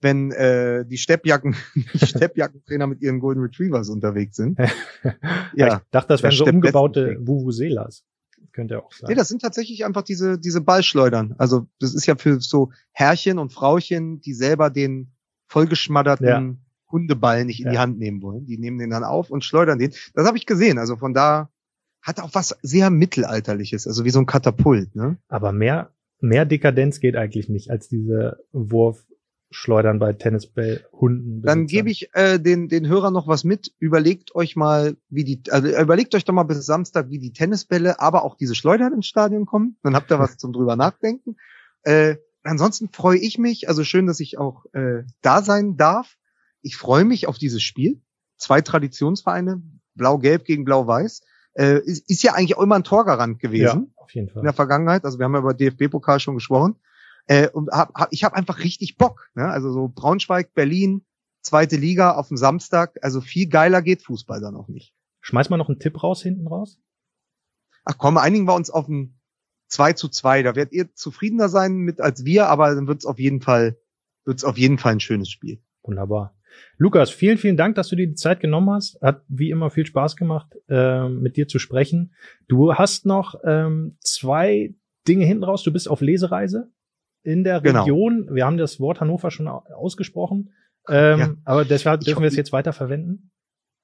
wenn äh, die Steppjacken, die Steppjackentrainer mit ihren Golden Retrievers unterwegs sind. ja, ich dachte, das wären so umgebaute Vuvuzelas könnte auch sein. Nee, das sind tatsächlich einfach diese, diese Ballschleudern. Also das ist ja für so Herrchen und Frauchen, die selber den vollgeschmadderten ja. Hundeball nicht in ja. die Hand nehmen wollen. Die nehmen den dann auf und schleudern den. Das habe ich gesehen. Also von da hat auch was sehr mittelalterliches, also wie so ein Katapult. Ne? Aber mehr, mehr Dekadenz geht eigentlich nicht als diese Wurf schleudern bei Tennisballhunden. Dann gebe ich äh, den den Hörern noch was mit. Überlegt euch mal, wie die also überlegt euch doch mal bis Samstag, wie die Tennisbälle, aber auch diese Schleudern ins Stadion kommen. Dann habt ihr was zum drüber nachdenken. Äh, ansonsten freue ich mich, also schön, dass ich auch äh, da sein darf. Ich freue mich auf dieses Spiel. Zwei Traditionsvereine, Blau-Gelb gegen Blau-Weiß. Äh, ist, ist ja eigentlich auch immer ein Torgarant gewesen. Ja, auf jeden Fall. In der Vergangenheit. Also wir haben ja über DFB-Pokal schon gesprochen. Äh, und hab, hab, ich habe einfach richtig Bock. Ne? Also so Braunschweig, Berlin, zweite Liga auf dem Samstag. Also viel geiler geht Fußball dann auch nicht. Schmeiß mal noch einen Tipp raus hinten raus. Ach komm, einigen wir uns auf ein 2 zu 2. Da werdet ihr zufriedener sein mit als wir, aber dann wird es auf jeden Fall, wird's auf jeden Fall ein schönes Spiel. Wunderbar. Lukas, vielen, vielen Dank, dass du dir die Zeit genommen hast. Hat wie immer viel Spaß gemacht, äh, mit dir zu sprechen. Du hast noch ähm, zwei Dinge hinten raus. Du bist auf Lesereise in der genau. Region. Genau. Wir haben das Wort Hannover schon ausgesprochen, ähm, ja. aber deshalb dürfen wir es jetzt weiter verwenden.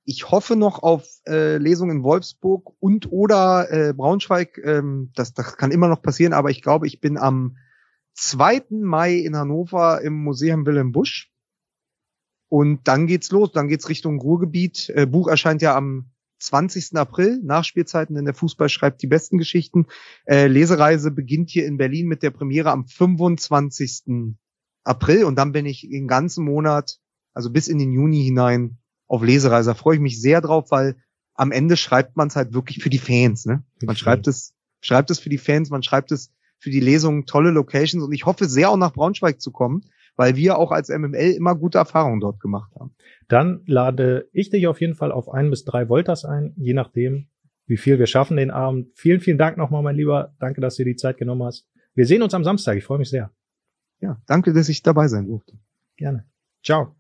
Ich hoffe noch auf äh, Lesungen in Wolfsburg und oder äh, Braunschweig. Ähm, das, das kann immer noch passieren, aber ich glaube, ich bin am 2. Mai in Hannover im Museum Wilhelm Busch. Und dann geht's los, dann geht's Richtung Ruhrgebiet. Äh, Buch erscheint ja am 20. April, Nachspielzeiten, denn der Fußball schreibt die besten Geschichten. Äh, Lesereise beginnt hier in Berlin mit der Premiere am 25. April und dann bin ich den ganzen Monat, also bis in den Juni hinein, auf Lesereise. Da freue ich mich sehr drauf, weil am Ende schreibt man es halt wirklich für die Fans. Ne? Man schreibt es, schreibt es für die Fans, man schreibt es für die Lesungen, tolle Locations und ich hoffe sehr auch nach Braunschweig zu kommen, weil wir auch als MML immer gute Erfahrungen dort gemacht haben. Dann lade ich dich auf jeden Fall auf ein bis drei Voltas ein, je nachdem, wie viel wir schaffen den Abend. Vielen, vielen Dank nochmal, mein Lieber. Danke, dass du dir die Zeit genommen hast. Wir sehen uns am Samstag. Ich freue mich sehr. Ja, danke, dass ich dabei sein durfte. Gerne. Ciao.